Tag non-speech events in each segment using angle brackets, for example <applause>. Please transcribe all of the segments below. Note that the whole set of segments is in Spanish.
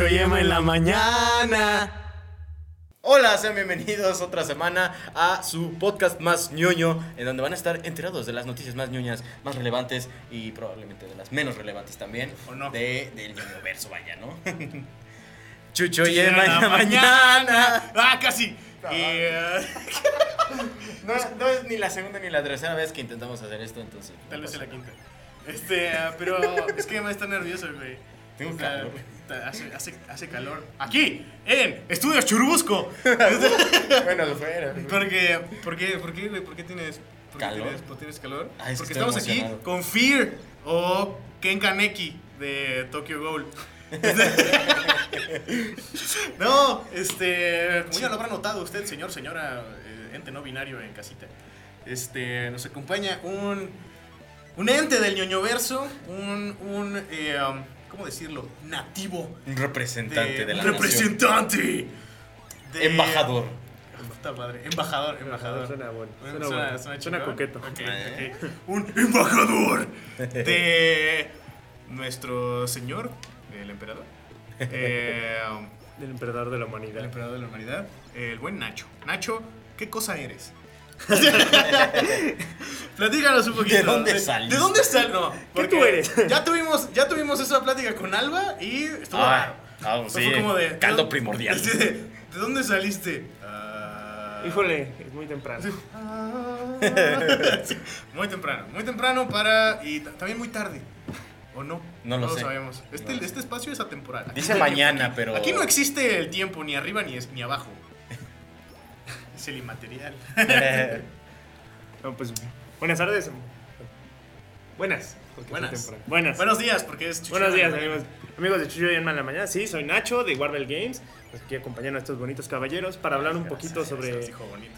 Chucho y Emma en la mañana. Hola, sean bienvenidos otra semana a su podcast más ñoño, en donde van a estar enterados de las noticias más ñoñas, más relevantes y probablemente de las menos relevantes también. ¿O no? De, del ñoño verso, vaya, ¿no? <laughs> Chucho y Emma en la mañana. ¡Ah, casi! Y, eh, <laughs> No, no es ni la segunda ni la tercera vez que intentamos hacer esto, entonces. tal vez en la quinta. Este, ah, pero es que Emma está nervioso, güey. Tengo Está- calor. Hace, hace, hace calor. Aquí, en Estudios Churubusco. <laughs> bueno, fuera. ¿Por qué? ¿Por qué, por qué, güey? ¿Por qué tienes, por Calor. tienes, por tienes calor? Ay, Porque estamos aquí con Fear o Ken Kaneki de Tokyo Ghoul. <laughs> no, este, como ya lo habrá notado usted, señor, señora, eh, ente no binario en casita, este, nos acompaña un, un ente del ñoñoverso, un, un, eh, um, ¿cómo decirlo? Nativo. Un representante de, la representante. de- Embajador. Puta madre, embajador, embajador. Suena bueno. Suena, suena, bueno. suena Suena coqueto. Ok, Eh. ok. Un embajador de nuestro señor, el emperador. Eh, <laughs> El emperador de la el humanidad. emperador de la humanidad, el buen Nacho. Nacho, ¿qué cosa eres? <laughs> Platícanos un poquito. ¿De dónde saliste? ¿De dónde sal? No, porque tú eres? <laughs> Ya tuvimos, ya tuvimos esa plática con Alba y estuvo Ah, raro. ah, Fue sí, como de, caldo ¿de- primordial. ¿De, ¿de dónde saliste? Ah. Híjole, es muy temprano. <laughs> muy temprano, muy temprano para. Y ta- también muy tarde. ¿O no? No lo lo sé. sabemos. Este, No lo sé. este espacio es atemporal. Aquí Dice no mañana, pero- Aquí no existe el tiempo ni arriba ni, es- ni abajo. Es el inmaterial. <laughs> No, pues, buenas tardes. Buenas. es Buenas. Buenas. Buenos días, porque es Chucho Buenos días, amigos. Amigos de Chuyo y en la mañana. Sí, soy Nacho de Warble Games. Pues aquí acompañando a estos bonitos caballeros para hablar un poquito sobre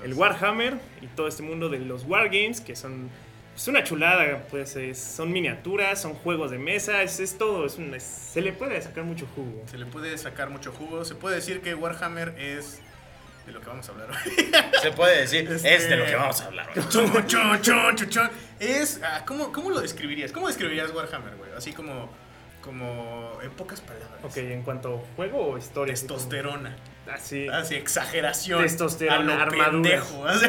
el Warhammer y todo este mundo de los Wargames, que son pues, una chulada, pues es- son miniaturas, son juegos de mesa, es, es todo, es un- es- se le puede sacar mucho jugo. Se le puede sacar mucho jugo. Se puede decir que Warhammer es de lo que vamos a hablar hoy. Se puede decir, Este- es de lo que vamos a hablar hoy. Chon, chon, chon. Es. ah, ¿cómo, ¿Cómo lo describirías? ¿Cómo describirías Warhammer, güey? Así como. Como. En pocas palabras. Ok, en cuanto a juego o historia. Testosterona. Así, Así, exageración. Testosterona, a lo armadura. pendejo. Así.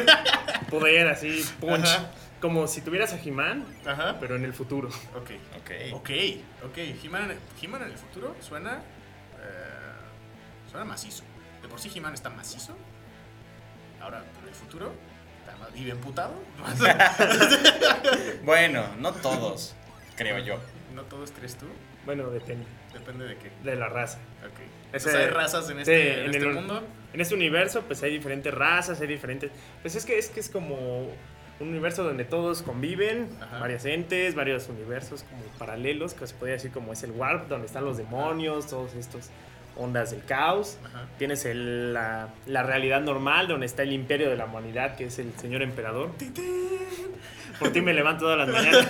poder, así, punch. Ajá. Como si tuvieras a He-Man, Ajá. pero en el futuro. Ok. Ok. Ok, ok. He-Man He-Man en el futuro suena. eh, suena macizo. Por sí He-Man está macizo. Ahora, en el futuro. Está más- vive emputado. <laughs> Bueno, no todos, creo yo. no todos crees tú. Bueno, depende Depende de qué. de la raza. Ok. Ese- Entonces hay razas en sí, este, en en este el- mundo. En este universo, pues hay diferentes razas, hay diferentes. Pues es que es que es como un universo donde todos conviven, Ajá. varias entes, varios universos como paralelos, que se podría decir como es el Warp, donde están los demonios, todos estos ondas del caos. Ajá. Tienes el- la, la realidad normal, donde está el imperio de la humanidad, que es el señor emperador. Por ti me levanto todas las mañanas.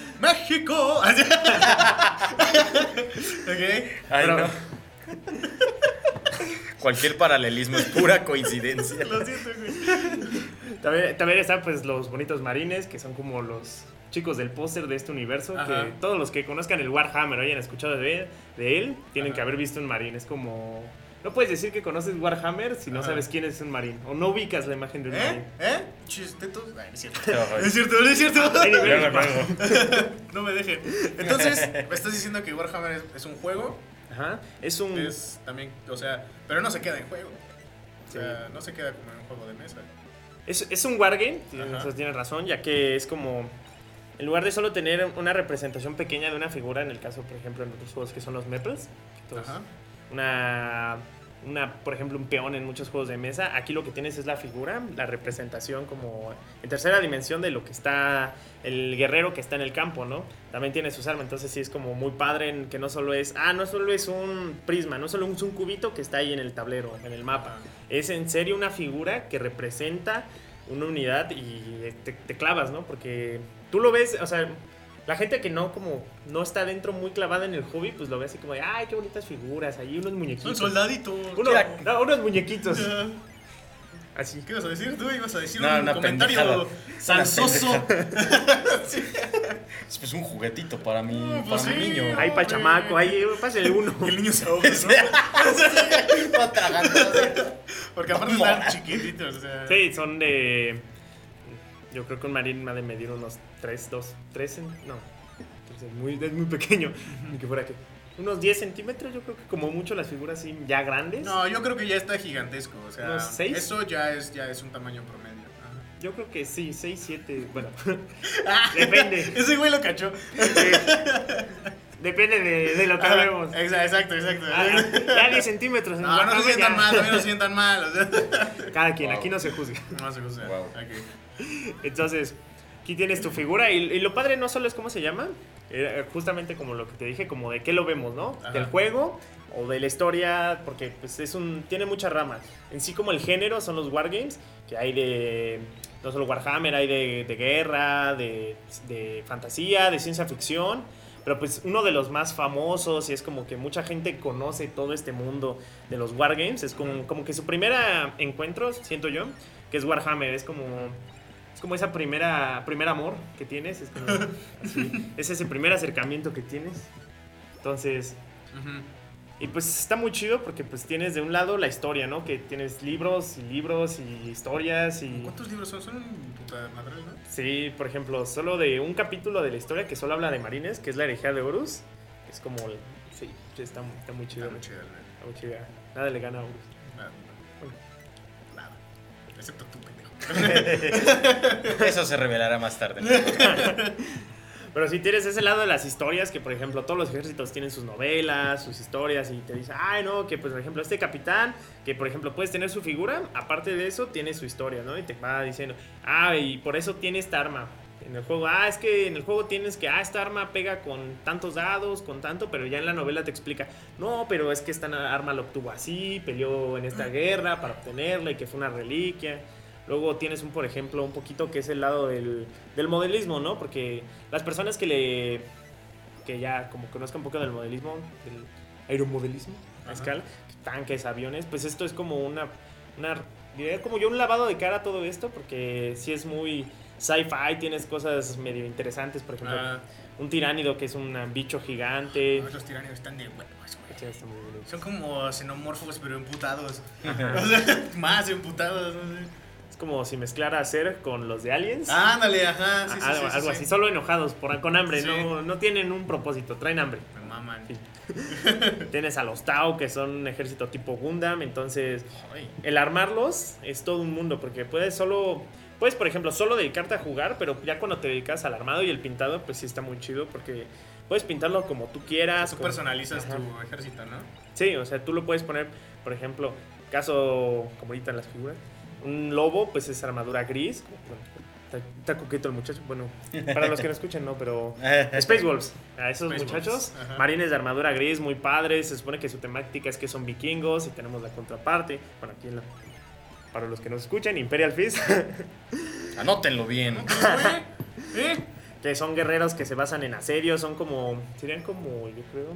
<laughs> ¡México! <laughs> ok. Ay, Pero- no. Cualquier paralelismo es pura coincidencia. <laughs> Lo siento, güey. También, también están pues los bonitos marines, que son como los chicos del póster de este universo, Ajá. que todos los que conozcan el Warhammer o hayan escuchado de, de él, tienen Ajá. que haber visto un marín. Es como... No puedes decir que conoces Warhammer si no Ajá. sabes quién es un marín. O no ubicas la imagen de un ¿Eh? marín. ¿Eh? Chistetos. Ay, no <laughs> es cierto. No, es cierto, no es cierto. No me dejen. Entonces, me estás diciendo que Warhammer es, es un juego. Ajá. Es un... Es también, o sea, pero no se queda en juego. O Sí. sea, no se queda como en un juego de mesa. Es, es un wargame, tienes razón, ya que es como. En lugar de solo tener una representación pequeña de una figura, en el caso, por ejemplo, en otros juegos que son los entonces, Ajá. una, una, por ejemplo, un peón en muchos juegos de mesa, aquí lo que tienes es la figura, la representación como en tercera dimensión de lo que está el guerrero que está en el campo, ¿no? También tiene sus armas, entonces sí es como muy padre en que no solo es, ah, no solo es un prisma, no solo es un cubito que está ahí en el tablero, en el mapa. Es en serio una figura que representa una unidad y te, te clavas, ¿no? Porque tú lo ves, o sea, la gente que no como no está dentro muy clavada en el hobby, pues lo ve así como de, ay, qué bonitas figuras, ahí unos muñequitos. soldaditos. Uno- no, unos muñequitos. Así. ¿Qué ibas a decir? Tú ibas a decir No, un una comentario salsoso. <laughs> Es pues un juguetito para mi, No, para pues mi sí. niño. Ahí pa' chamaco, ahí, pásale uno. Y el niño se <laughs> ahoga, ¿no? <laughs> Porque aparte están chiquititos, o sea. Sí, son de. Yo creo que un marín ha de medir unos 3, 2, 3. No. Es muy, es muy pequeño. Ni que fuera que. Unos 10 centímetros, yo creo que como mucho las figuras ya grandes. No, yo creo que ya está gigantesco. O sea, ¿Unos seis? eso ya es, ya es un tamaño promedio. Ajá. Yo creo que sí, 6, 7. Bueno, Ah, <laughs> Depende. Ese güey lo cachó. Depende de, de lo que hablemos. exa- Exacto, exacto. Ah, ya 10 centímetros. en No, no se sientan mal, no se sientan <laughs> mal. O sea. Cada quien, Wow. aquí no se juzga. No se. Wow. Ok. Entonces, aquí tienes tu figura y, y lo padre no solo es cómo se llama, eh, justamente como lo que te dije, como de qué lo vemos, ¿no? Ajá. Del juego o de la historia, porque pues es un tiene muchas ramas. En sí como el género son los wargames, que hay de no solo Warhammer, hay de, de guerra, de, de fantasía, de ciencia ficción. Pero pues uno de los más famosos y es como que mucha gente conoce todo este mundo de los wargames. Es como, como que su primera encuentro, siento yo, que es Warhammer. Es como es como esa primera primer amor que tienes, es como <laughs> así, es ese primer acercamiento que tienes. Entonces. Y pues está muy chido porque pues tienes de un lado la historia, ¿no? Que tienes libros y libros y historias y ¿Cuántos libros son? Son un puta madre, ¿no? sí, por ejemplo, solo de un capítulo de la historia que solo habla de marines, que es la herejía de Horus, es como el- sí, sí, está, está muy chido. Está muy güey. Está muy chida. Nada le gana a Horus. Nada, nada. Excepto tú, pendejo. <laughs> Eso se revelará más tarde. <laughs> Pero si tienes ese lado de las historias, que por ejemplo todos los ejércitos tienen sus novelas, sus historias, y te dice, ay no, que pues por ejemplo este capitán, que por ejemplo puedes tener su figura, aparte de eso tiene su historia, ¿no? Y te va diciendo, ah, y por eso tiene esta arma. En el juego, ah, es que en el juego tienes que, ah, esta arma pega con tantos dados, con tanto, pero ya en la novela te explica, no, pero es que esta arma lo obtuvo así, peleó en esta <clears throat> guerra para obtenerla y que fue una reliquia. Luego tienes un, por ejemplo, un poquito que es el lado del, del modelismo, ¿no? Porque las personas que le. que ya como conozcan un poco del modelismo, del aeromodelismo a escala, tanques, aviones, pues esto es como una. una diría como yo un lavado de cara a todo esto, porque sí es muy sci-fi, tienes cosas medio interesantes, por ejemplo, Ah, un tiránido que es un bicho gigante. los tiranios están de huevos, güey. Sí, está muy bonito. Son como xenomorfos, pero emputados. <laughs> Más emputados. no sé. Es como si mezclara a Ser con los de Aliens. Ándale, ajá. Sí, sí, algo sí, sí, algo sí. así, solo enojados, por, con hambre, no, no tienen un propósito, traen hambre. Me maman. <laughs> Tienes a los Tau, que son un ejército tipo Gundam, entonces el armarlos es todo un mundo, porque puedes solo, puedes por ejemplo solo dedicarte a jugar, pero ya cuando te dedicas al armado y el pintado, pues sí está muy chido, porque puedes pintarlo como tú quieras. Tú como- personalizas Ajá. tu ejército, ¿no? Sí, o sea, tú lo puedes poner, por ejemplo, caso como ahorita en las figuras, un lobo, pues es armadura gris. Bueno, está, está coqueto el muchacho. Bueno, para los que no escuchan, no, pero. <laughs> Space Wolves, a esos Space muchachos, marines de armadura gris, muy padres. Se supone que su temática es que son vikingos y tenemos la contraparte. Bueno, aquí en la- para los que nos escuchan, Imperial Fist, <laughs> Anótenlo bien. <laughs> ¿Eh? que son guerreros que se basan en asedio, son como. Serían como, yo creo.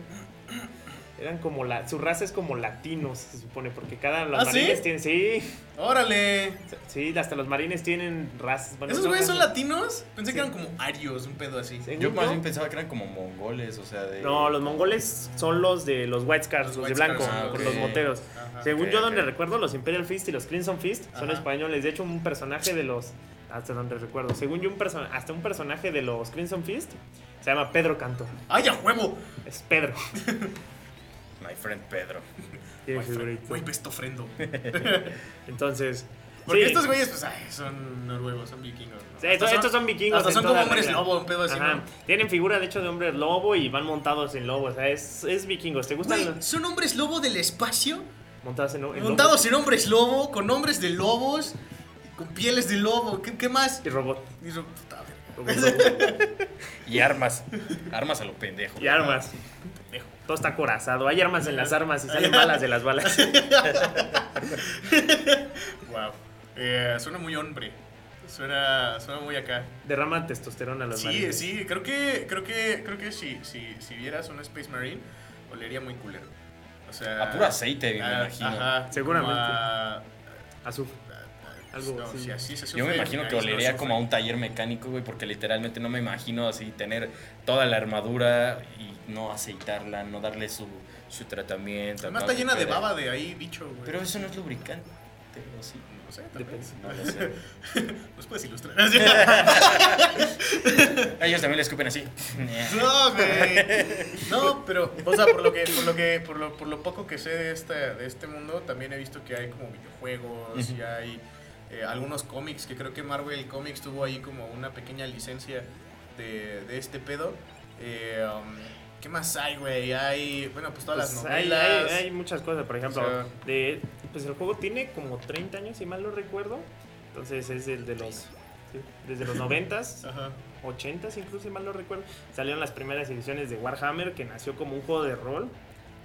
Eran como la. Su raza es como latinos, se supone, porque cada. Los ¿Ah, sí? marines tienen. Sí. Órale. Sí, hasta los marines tienen razas. bueno, ¿Esos no güeyes son latinos? Pensé Sí. que eran como arios, un pedo así. Yo más bien pensaba que eran como mongoles, o sea, de. No, los mongoles son los de los White Scars, Los los, de blanco, ah, con los moteros. Ajá. Según yo, donde recuerdo, los Imperial Fist y los Crimson Fist son Ajá. españoles. De hecho, un personaje de los. Hasta donde recuerdo. Según yo, un person hasta un personaje de los Crimson Fist se llama Pedro Canto. ¡Ay, a huevo! Es Pedro. <laughs> My friend Pedro. Ves tu ofrendo. <laughs> Entonces. Porque sí. estos güeyes, pues, ay, son noruegos, son vikingos. ¿no? Sí, estos, estos son vikingos. Hasta son como hombres regla. lobo, un pedo así. Tienen figura, de hecho, de hombres lobo y van montados en lobo. O sea, es, es vikingos. ¿Te gustan Güey, los- son hombres lobo del espacio, montados en, en lobo? montados en hombres lobo, con hombres de lobos, con pieles de lobo. ¿Qué, qué más? Y robot. Y robot. <laughs> Y armas. Armas a lo pendejo. y armas. Pendejo. Todo está corazado. Hay armas en las armas y salen balas de las balas. <laughs> Wow. Eh, suena muy hombre. Suena, suena muy acá. Derrama testosterona a los Sí, marines. sí, creo que, creo que, creo que si, si, si vieras un Space Marine, olería muy culero. O sea. A puro aceite, me ah, imagino. Ajá, Seguramente. a- Azufre. Algo No, así. sí, así se Yo me imagino que no olería como a un taller mecánico, güey, porque literalmente no me imagino así tener toda la armadura y no aceitarla, no darle su, su tratamiento. Además está llena de baba de ahí, bicho, güey. Pero eso no es lubricante, ¿o sí? No sé, tal vez. No lo sé. <laughs> ¿Nos puedes ilustrar? <laughs> A ellos también le escupen así. No, güey. No, pero, o sea, por lo que, por lo que, por lo, por lo poco que sé de este, de este mundo, también he visto que hay como videojuegos y hay eh, algunos cómics, que creo que Marvel Comics tuvo ahí como una pequeña licencia de, de este pedo. Eh, um, ¿Qué más hay, güey? Hay, bueno, pues todas Pues las hay, novelas. hay- hay muchas cosas, por ejemplo, O sea- de, pues el juego tiene como 30 años, si mal no recuerdo. Entonces es el de los. desde los <laughs> 90s, Ajá. 80s incluso, si mal no recuerdo. Salieron las primeras ediciones de Warhammer, que nació como un juego de rol.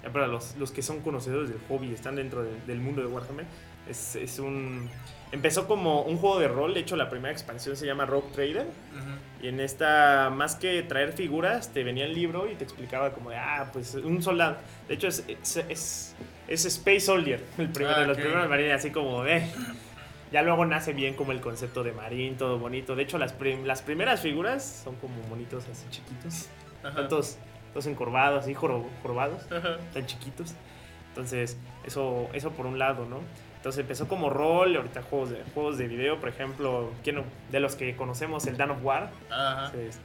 Ya para los, los que son conocedores del hobby, están dentro de- del mundo de Warhammer. Es, es un. Empezó como un juego de rol, de hecho la primera expansión se llama Rogue Trader. Ujú. Y en esta, más que traer figuras, te venía el libro y te explicaba como de, ah, pues un soldado. De hecho, es, es, es, es Space Soldier, <laughs> el primero Ah, de los ok. primeros marines, así como, eh. Ya luego nace bien como el concepto de marín, todo bonito. De hecho, las, prim- las primeras figuras son como monitos así chiquitos. Están todos, encorvados, así joro- jorobados, Ajá. tan chiquitos. Entonces, eso, eso por un lado, ¿no? Entonces empezó como rol, ahorita juegos de, juegos de video, por ejemplo, ¿quién no? de los que conocemos, el Dan of War, Ajá. entonces,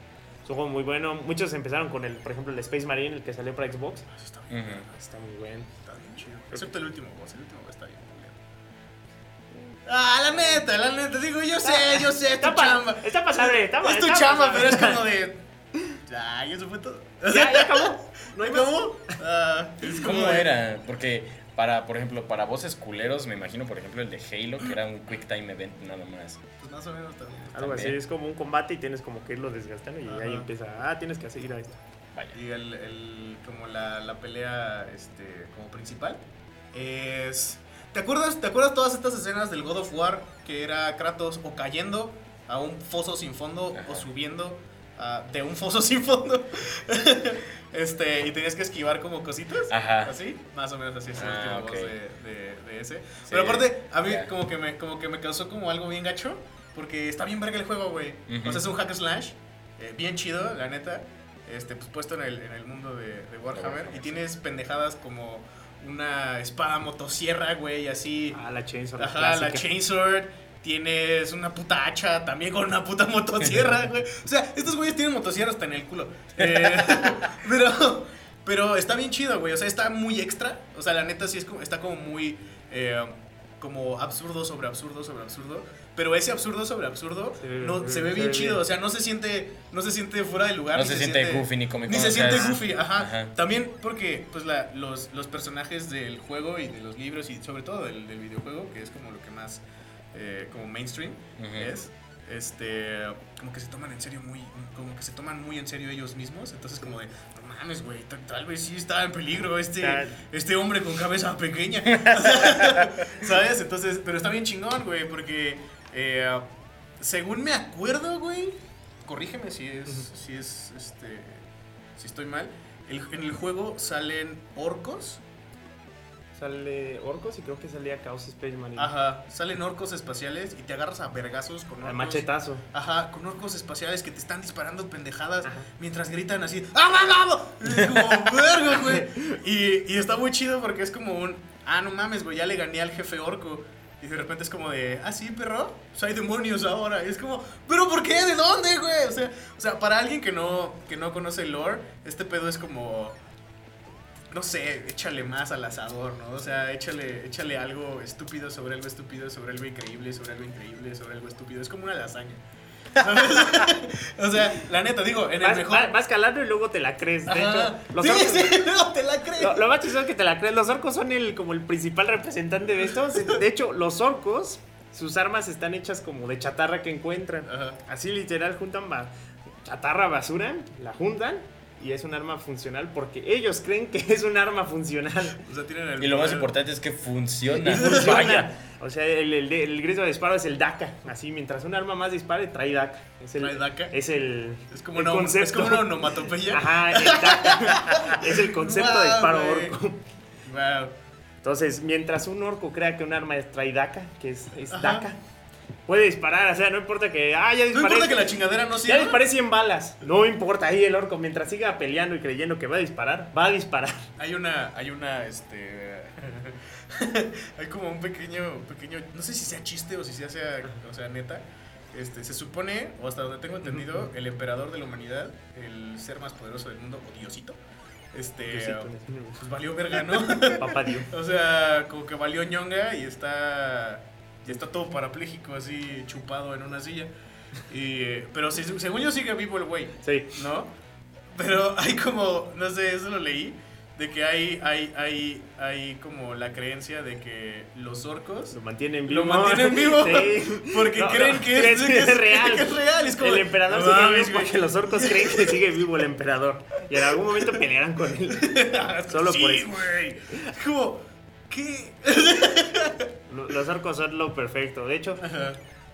es un juego muy bueno. Muchos empezaron con el, por ejemplo, el Space Marine, el que salió para Xbox. Eso está bien, Ujú. Está muy bueno. está bien chido. Excepto el último boss, el último boss está bien. Ah, la neta, la neta, digo, yo sé, yo sé, es tu Está, pa- chamba. está pasable, está Es tu está chamba, pasable. pero es como de. <laughs> Ay, eso fue todo. Ya, ya acabó. <laughs> No hay más. ¿Cómo? Ah, es como ¿Cómo de- era? Porque para, por ejemplo, para voces culeros, me imagino, por ejemplo, el de Halo, que era un quick time event nada más. Pues más o menos también. Algo así, También. es como un combate y tienes como que irlo desgastando y ahí Ajá. empieza, ah, tienes que seguir a esto. Vaya. Y el, el- como la, la pelea este, como principal es... ¿Te acuerdas, ¿Te acuerdas todas estas escenas del God of War que era Kratos o cayendo a un foso sin fondo Ajá. o subiendo a- de un foso <laughs> sin fondo? este, y tenías que esquivar como cositas. Ajá. Así, más o menos así es el Ah, último ok. boss de, de- de ese. Sí, Pero aparte, a mí como que, me, como que me causó como algo bien gacho. Porque está bien verga el juego, güey. O sea, es un hack slash. eh, bien chido, la neta. Este, pues puesto en el, en el mundo de, de Warhammer. Y tienes pendejadas como una espada motosierra, güey, así. Ah, la Chainsaw. Ajá, clásica. la chainsword. Tienes una puta hacha también con una puta motosierra, <laughs> güey. O sea, estos güeyes tienen motosierra hasta en el culo. <laughs> Eh, <laughs> pero, pero está bien chido, güey. O sea, está muy extra. O sea, la neta sí es como, está como muy. eh, como absurdo sobre absurdo sobre absurdo. Pero ese absurdo sobre absurdo Se ve- no, se ve- se bien ve chido. bien. O sea, no se siente, no se siente fuera de lugar. No se siente goofy ni cómico. ni se siente goofy, ajá. Ajá. También porque pues la, los, los personajes del juego y de los libros y sobre todo del, del videojuego, que es como lo que más eh, como mainstream es, este, como que se toman en serio muy, como que se toman muy en serio ellos mismos. Entonces como de, no mames, güey, tal, vez sí está en peligro este, este hombre con cabeza pequeña. <laughs> <laughs> ¿Sabes? Entonces, pero está bien chingón, güey, porque eh, según me acuerdo, güey, corrígeme si es, si es, este, si estoy mal. el- en el juego salen orcos. Sale Orcos y creo que salía Chaos Space Marine. Ajá, salen orcos espaciales y te agarras a vergazos con A orcos. machetazo. Ajá, con orcos espaciales que te están disparando pendejadas Ajá. mientras gritan así. ¡Ah, como, verga, güey. Y, y está muy chido porque es como un. Ah, no mames, güey, ya le gané al jefe orco. Y de repente es como de, ah, sí, perro, pues hay demonios ahora. Y es como, ¿pero por qué? ¿De dónde, güey? O sea, o sea, para alguien que no, que no conoce el lore, este pedo es como, no sé, échale más al asador, ¿no? O sea, échale, échale algo estúpido sobre algo estúpido, sobre algo increíble, sobre algo increíble, sobre algo estúpido. Es como una lasaña. <laughs> o sea, la neta, digo, en el Vas, mejor... vas- vas calando y luego te la crees. De hecho, los sí, orcos, sí, <laughs> te la crees. Lo, lo más chistoso es que te la crees. Los orcos son el, como el principal representante de esto. <laughs> De hecho, los orcos, sus armas están hechas como de chatarra que encuentran. Ajá. Así literal juntan ba- chatarra basura, la juntan y es un arma funcional porque ellos creen que es un arma funcional. O sea, tienen el Y lo más importante es que funciona. Y funciona. Vaya. O sea, el, el, el grito de disparo es el DACA. Así, mientras un arma más dispare, trae DACA. Es el, ¿Trae DACA? Es el, Es como, el una, es concepto. como una onomatopeya. Ajá, el DACA. es el concepto de disparo orco. Wow. Entonces, mientras un orco crea que un arma trae DACA, que es, es Ajá. DACA, puede disparar, o sea, no importa que, ah, ya No disparé. importa que la chingadera no Ya sirva. disparé 100 balas. No importa, ahí el orco, mientras siga peleando y creyendo que va a disparar, va a disparar. <laughs> Hay una, hay una, este... <laughs> hay como un pequeño, pequeño, no sé si sea chiste o si sea, sea o sea, neta. Este, se supone, o hasta donde tengo entendido, el emperador de la humanidad, el ser más poderoso del mundo, o Diosito, este, Diosito, pues valió verga, ¿no? <laughs> Papá Dios. o sea, como que valió ñonga y está, está todo parapléjico así, chupado en una silla. Y, pero si- según yo sigue vivo el güey. Sí. ¿no? Pero hay como, no sé, eso lo leí, de que hay, hay, hay, hay como la creencia de que los orcos Lo mantienen vivo. lo mantienen vivo <laughs> Sí. porque No, creen no, que, es, que es- real. que es real. Es como, el emperador sigue vivo porque los orcos creen que sigue vivo el emperador. Y en algún momento pelearán con él. <laughs> Solo sí, por eso. güey. Como, ¿qué? Lo- Los orcos son lo perfecto. De hecho, Ajá.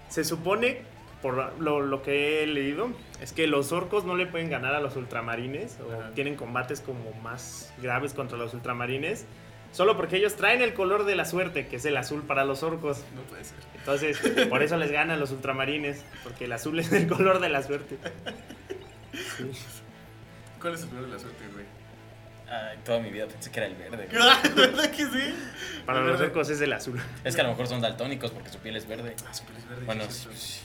se supone, por lo, lo que he leído, es que los orcos no le pueden ganar a los ultramarines o Ajá. tienen combates como más graves contra los ultramarines. Solo porque ellos traen el color de la suerte, que es el azul para los orcos. No puede ser. Entonces, por eso les ganan los ultramarines, porque el azul es el <laughs> color de la suerte. ¿Cuál es el color de la suerte, güey? Ay, toda mi vida pensé que era el verde. <laughs> ¿Verdad que sí? Para los orcos es el azul. Es que a lo mejor son daltónicos porque su piel es verde. Ah, su piel es verde, Bueno, sí, sí.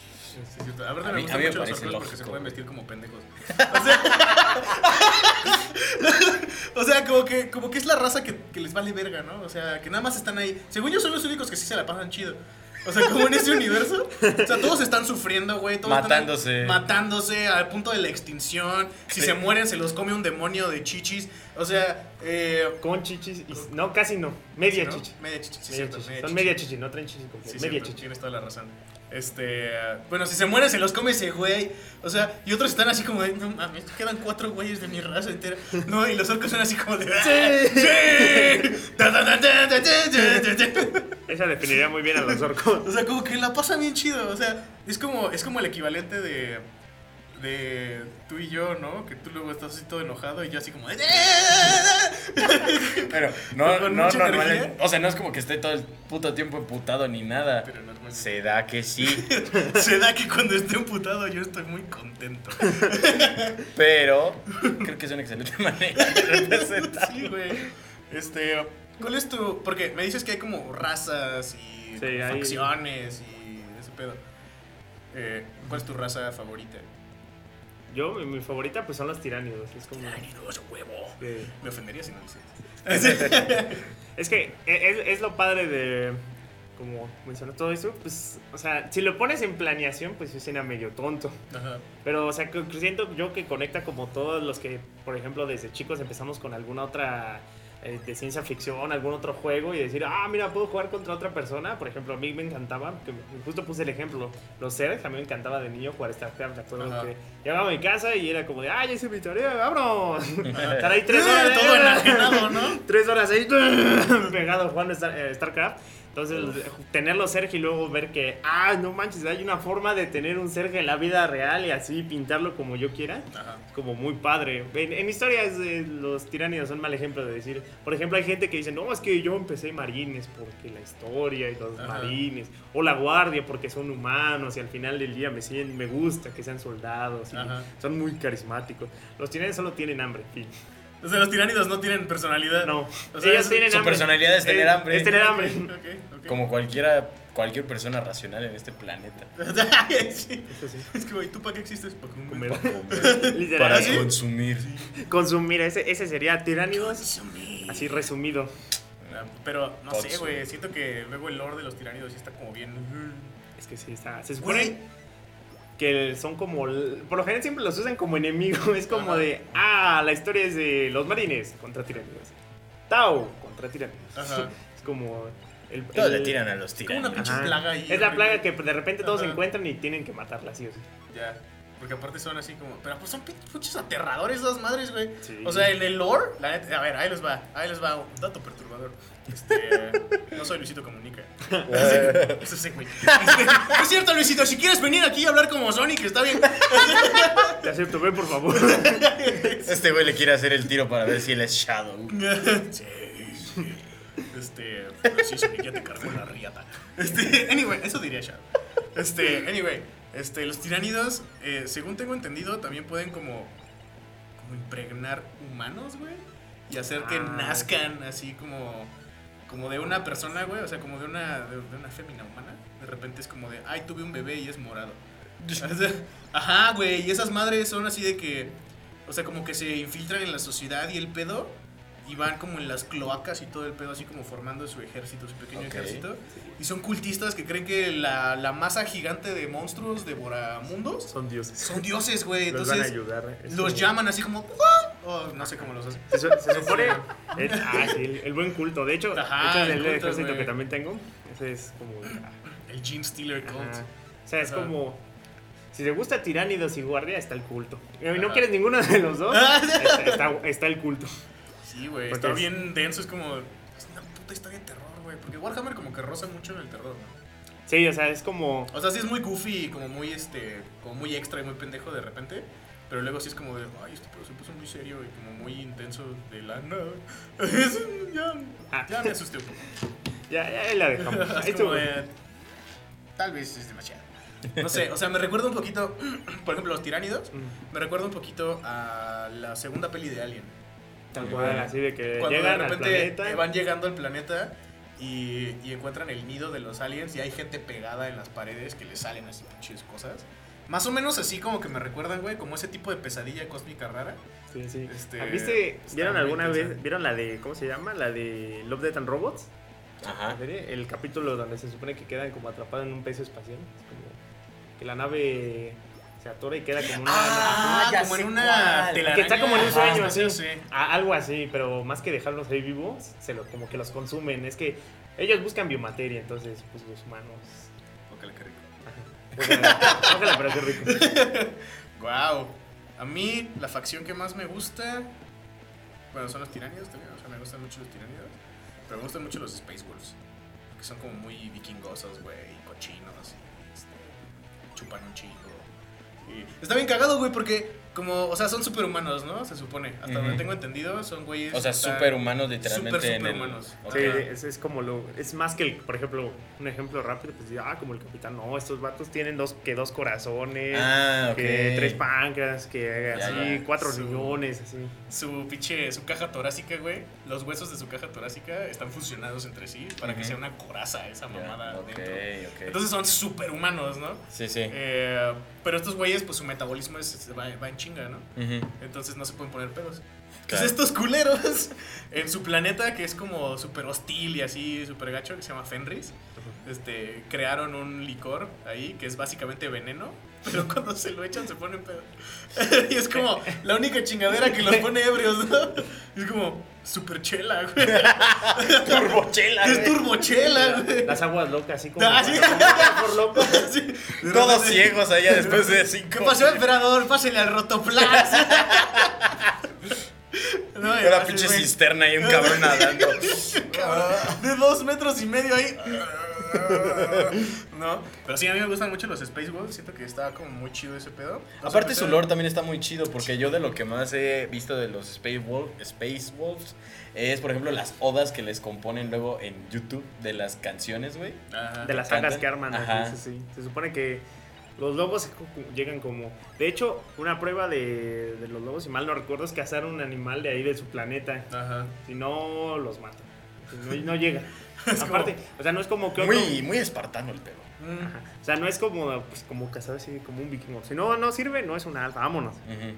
A ver, A me mí- a mí me mucho los parece orcos porque se pueden vestir como pendejos. <laughs> O sea, <laughs> o sea, como que, como que es la raza que, que les vale verga, ¿no? O sea, que nada más están ahí. Según yo, son los únicos que sí se la pasan chido. O sea, como en ese universo. O sea, todos están sufriendo, güey. todos están Matándose. matándose al punto de la extinción. Si Sí. se mueren, se los come un demonio de chichis. O sea, eh. Con chichis. y- no, casi no. Media ¿no? chichi. Media chichi, sí, Media cierto, chichi. media Son media chichi, no traen chichis. Sí, media cierto, chichi. tienes toda la razón. Este. Bueno, si se mueren, se los come ese güey. O sea, y otros están así como de. No mames, quedan cuatro güeyes de mi raza entera. No, y los orcos son así como de. Ah, ¡Sí! ¡Sí! Esa definiría muy bien a los orcos. O sea, como que la pasa bien chido. O sea, es como, es como el equivalente de de tú y yo, ¿no? Que tú luego estás así todo enojado y yo así como de, <laughs> Pero no, no, mucha normal-. O sea, no es como que esté todo el puto tiempo emputado ni nada. Pero normalmente- Se da que sí. <laughs> Se da que cuando esté emputado yo estoy muy contento. <laughs> Pero creo que es una excelente manera de representar. Sí, güey. Este, ¿cuál es tu...? Porque me dices que hay como razas y Sí, como hay- facciones y ese pedo. Eh, ¿Cuál es tu raza favorita? Yo, mi, mi favorita, pues son los tiránidos. Es como. Tiránidos, huevo. Me ofendería si no lo hicieras. Es que e, es, es lo padre de. Como mencionó todo eso, pues. O sea, si lo pones en planeación, pues sí suena medio tonto. Ajá. Pero, o sea, siento yo que conecta como todos los que, por ejemplo, desde chicos empezamos con alguna otra eh, de ciencia ficción, algún otro juego y decir, ah, mira, puedo jugar contra otra persona. Por ejemplo, a mí me encantaba, que justo puse el ejemplo, los Zerg, a mí me encantaba de niño jugar StarCraft. Me acuerdo Ajá. que llegaba a mi casa y era como de, ah, ya hice mi tarea, vámonos. <laughs> Estar ahí tres horas. Eh, Todo enajenado, ¿no? <laughs> Tres horas ahí <laughs> pegado jugando Star- eh, StarCraft. Entonces, tenerlo Sergio y luego ver que, ah, no manches, hay una forma de tener un Sergio en la vida real y así pintarlo como yo quiera. Ajá. Como muy padre. En, en historias, eh, los tiránidos son mal ejemplo de decir. Por ejemplo, hay gente que dice, no, es que yo empecé marines porque la historia y los Ajá. marines. O la guardia porque son humanos y al final del día me, siguen- me gusta que sean soldados y son muy carismáticos. Los tiránidos solo tienen hambre, fin. O sea, los tiránidos no tienen personalidad. No, O sea, ellos es- tienen su hambre. personalidad es tener Eh, hambre. Es tener hambre. <laughs> Como cualquiera, cualquier persona racional en este planeta. <laughs> Sí. Eso sí. Es que, güey, ¿tú para qué existes? Para comer. Comer. <laughs> Literal. Para ¿sí? consumir. Consumir, ese, ese sería tiránidos. Así resumido. Ah, Pero, no sé, Consumir. güey. Siento que luego el lore de los tiránidos sí está como bien. Es que sí, está. Se supone Güey. Que son como. Por lo general siempre los usan como enemigo. <laughs> Es como Ajá. de. Ah, la historia es de los marines contra tiránidos. Tao contra tiránidos. Ajá. <laughs> Es como. El, Todos el- le tiran a los como una tiranos. pinche plaga ahí, Es la plaga que de repente todos se Ajá. encuentran y tienen que matarla, sí o sí. Ya. Porque aparte son así como. Pero pues son pinches aterradores esas madres, güey. Sí. O sea, en el lore, la neta- a ver, ahí les va. Ahí les va un dato perturbador. Este. <laughs> no soy Luisito Comunica. <laughs> Eso sí, güey. <laughs> Es cierto, Luisito, si quieres venir aquí a hablar como Sonic, está bien. Te acepto, ven por favor. Este güey le quiere hacer el tiro para ver si él es Shadow. sí, sí. Este. Pero sí, Sonic, ya te cargó la riata. Este. Anyway, eso diría Shadow. Este, anyway, este, los tiránidos, eh, según tengo entendido, también pueden como, como impregnar humanos, güey. Y hacer que Ah. nazcan así como, como de una persona, güey. O sea, como de una, de, de una fémina humana. De repente es como de, ay, tuve un bebé y es morado. <laughs> Ajá, güey. Y esas madres son así de que, o sea, como que se infiltran en la sociedad y el pedo. Y van como en las cloacas y todo el pedo, así como formando su ejército, su pequeño Ok. ejército. Y son cultistas que creen que la, la masa gigante de monstruos devoramundos Son dioses. son dioses, güey. Los van a Entonces ayudar. es los como- llaman así como. "Ah", o no sé cómo los hacen. Se, se <laughs> supone. es- ah, sí, el, el buen culto. De hecho, Ajá, de hecho, el el, culto, ejército güey. que también tengo. Ese es como. El Gene Stealer Cult. ajá. O sea, es Ajá. como. Si te gusta tiránidos y guardia, está el culto. Y no Ajá. quieres ninguno de los dos, está, <laughs> está- está el culto. Sí, güey. Está es- bien denso. Es como. Es una puta historia de terror, güey. Porque Warhammer como que roza mucho en el terror, ¿no? Sí, o sea, es como. O sea, sí es muy goofy y como muy, este, como muy extra y muy pendejo de repente. Pero luego sí es como de, ay, este pedo se puso muy serio y como muy intenso de la nada. <laughs> Un- ya, Ah. ya me asusté un poco. Ya, ya la dejamos. <laughs> Es como de, tal vez es demasiado. No sé, o sea, me recuerda un poquito, <clears throat> por ejemplo, los tiránidos. Mm, Me recuerda un poquito a la segunda peli de Alien. Tal cual, así de que Cuando llegan de al repente planeta. eh, van llegando al planeta y, y encuentran el nido de los aliens y hay gente pegada en las paredes que les salen así pinches cosas. Más o menos así como que me recuerdan, güey, como ese tipo de pesadilla cósmica rara. Sí, sí. Este, Ah, ¿Viste? ¿Vieron alguna vez? ¿Vieron la de. ¿Cómo se llama? La de Love, Death and Robots. Ajá. El capítulo donde se supone que quedan como atrapados en un peso espacial. Es como que la nave se atora y queda como una. Ah, como en una telaraña. Que está como en un sueño, así. sí. Algo así, pero más que dejarlos ahí vivos, se lo, como que los consumen. Es que ellos buscan biomateria, entonces, pues los humanos. Ojalá, qué rico. Ojalá, ojalá, pero qué rico. Wow. A mí, la facción que más me gusta. Bueno, son los tiranidos también. O sea, me gustan mucho los tiranidos. Pero me gustan mucho los Space Wolves. Que son como muy vikingosos, güey. Y cochinos. Y este, chupan un chingo. Y está bien cagado, güey, porque. Como, o sea, son superhumanos, ¿no? Se supone. Hasta donde tengo entendido, son güeyes. O sea, superhumanos literalmente Super, en el. superhumanos. Sí, es, es como lo. Es más que el, por ejemplo, un ejemplo rápido, pues ah, como el capitán. No, estos vatos tienen dos, que dos corazones, Ah, ok. que tres páncreas, que Ya, así, ya. cuatro Su- riñones, así. Su pinche, su caja torácica, güey. Los huesos de su caja torácica están fusionados entre sí para que sea una coraza esa mamada ok, dentro. ok. Entonces son superhumanos, ¿no? sí, sí. Eh, pero estos güeyes, pues su metabolismo es, va, va en chinga, ¿no? Entonces no se pueden poner pedos. Claro. Entonces estos culeros, <laughs> en su planeta que es como súper hostil y así súper gacho, que se llama Fenris, este, crearon un licor ahí que es básicamente veneno, <laughs> pero cuando se lo echan se ponen pedos. <laughs> y es como la única chingadera que los pone ebrios, ¿no? Y es como súper chela, güey. Turbochela, Es turbochela, güey. Las aguas locas, así como. Ah, sí. por loco. Sí. De Todos ciegos allá después de cinco. ¿Qué pasó, emperador? Pásele al rotoplas. No, y Una así, pinche cisterna y un cabrón nadando. <laughs> De dos metros y medio ahí. No, pero sí, a mí me gustan mucho los Space Wolves. Siento que está como muy chido ese pedo. No Aparte su lore también está muy chido porque yo de lo que más he visto de los Space, Wolf, Space Wolves es por ejemplo las odas que les componen luego en YouTube de las canciones, güey. Ajá. De las sagas que arman. así, Ajá. sí, sí. Se supone que los lobos llegan como. De hecho, una prueba de, de los lobos, si mal no recuerdo, es cazar un animal de ahí de su planeta. Ajá. Si no, los matan. Si no, no <laughs> llega. Es como- Aparte, o sea, no es como que otro- Muy, muy espartano el pedo. Ajá. O sea, no es como, pues, como cazar así, como un vikingo. Si no, no sirve, no es una alfa, vámonos. Ujú.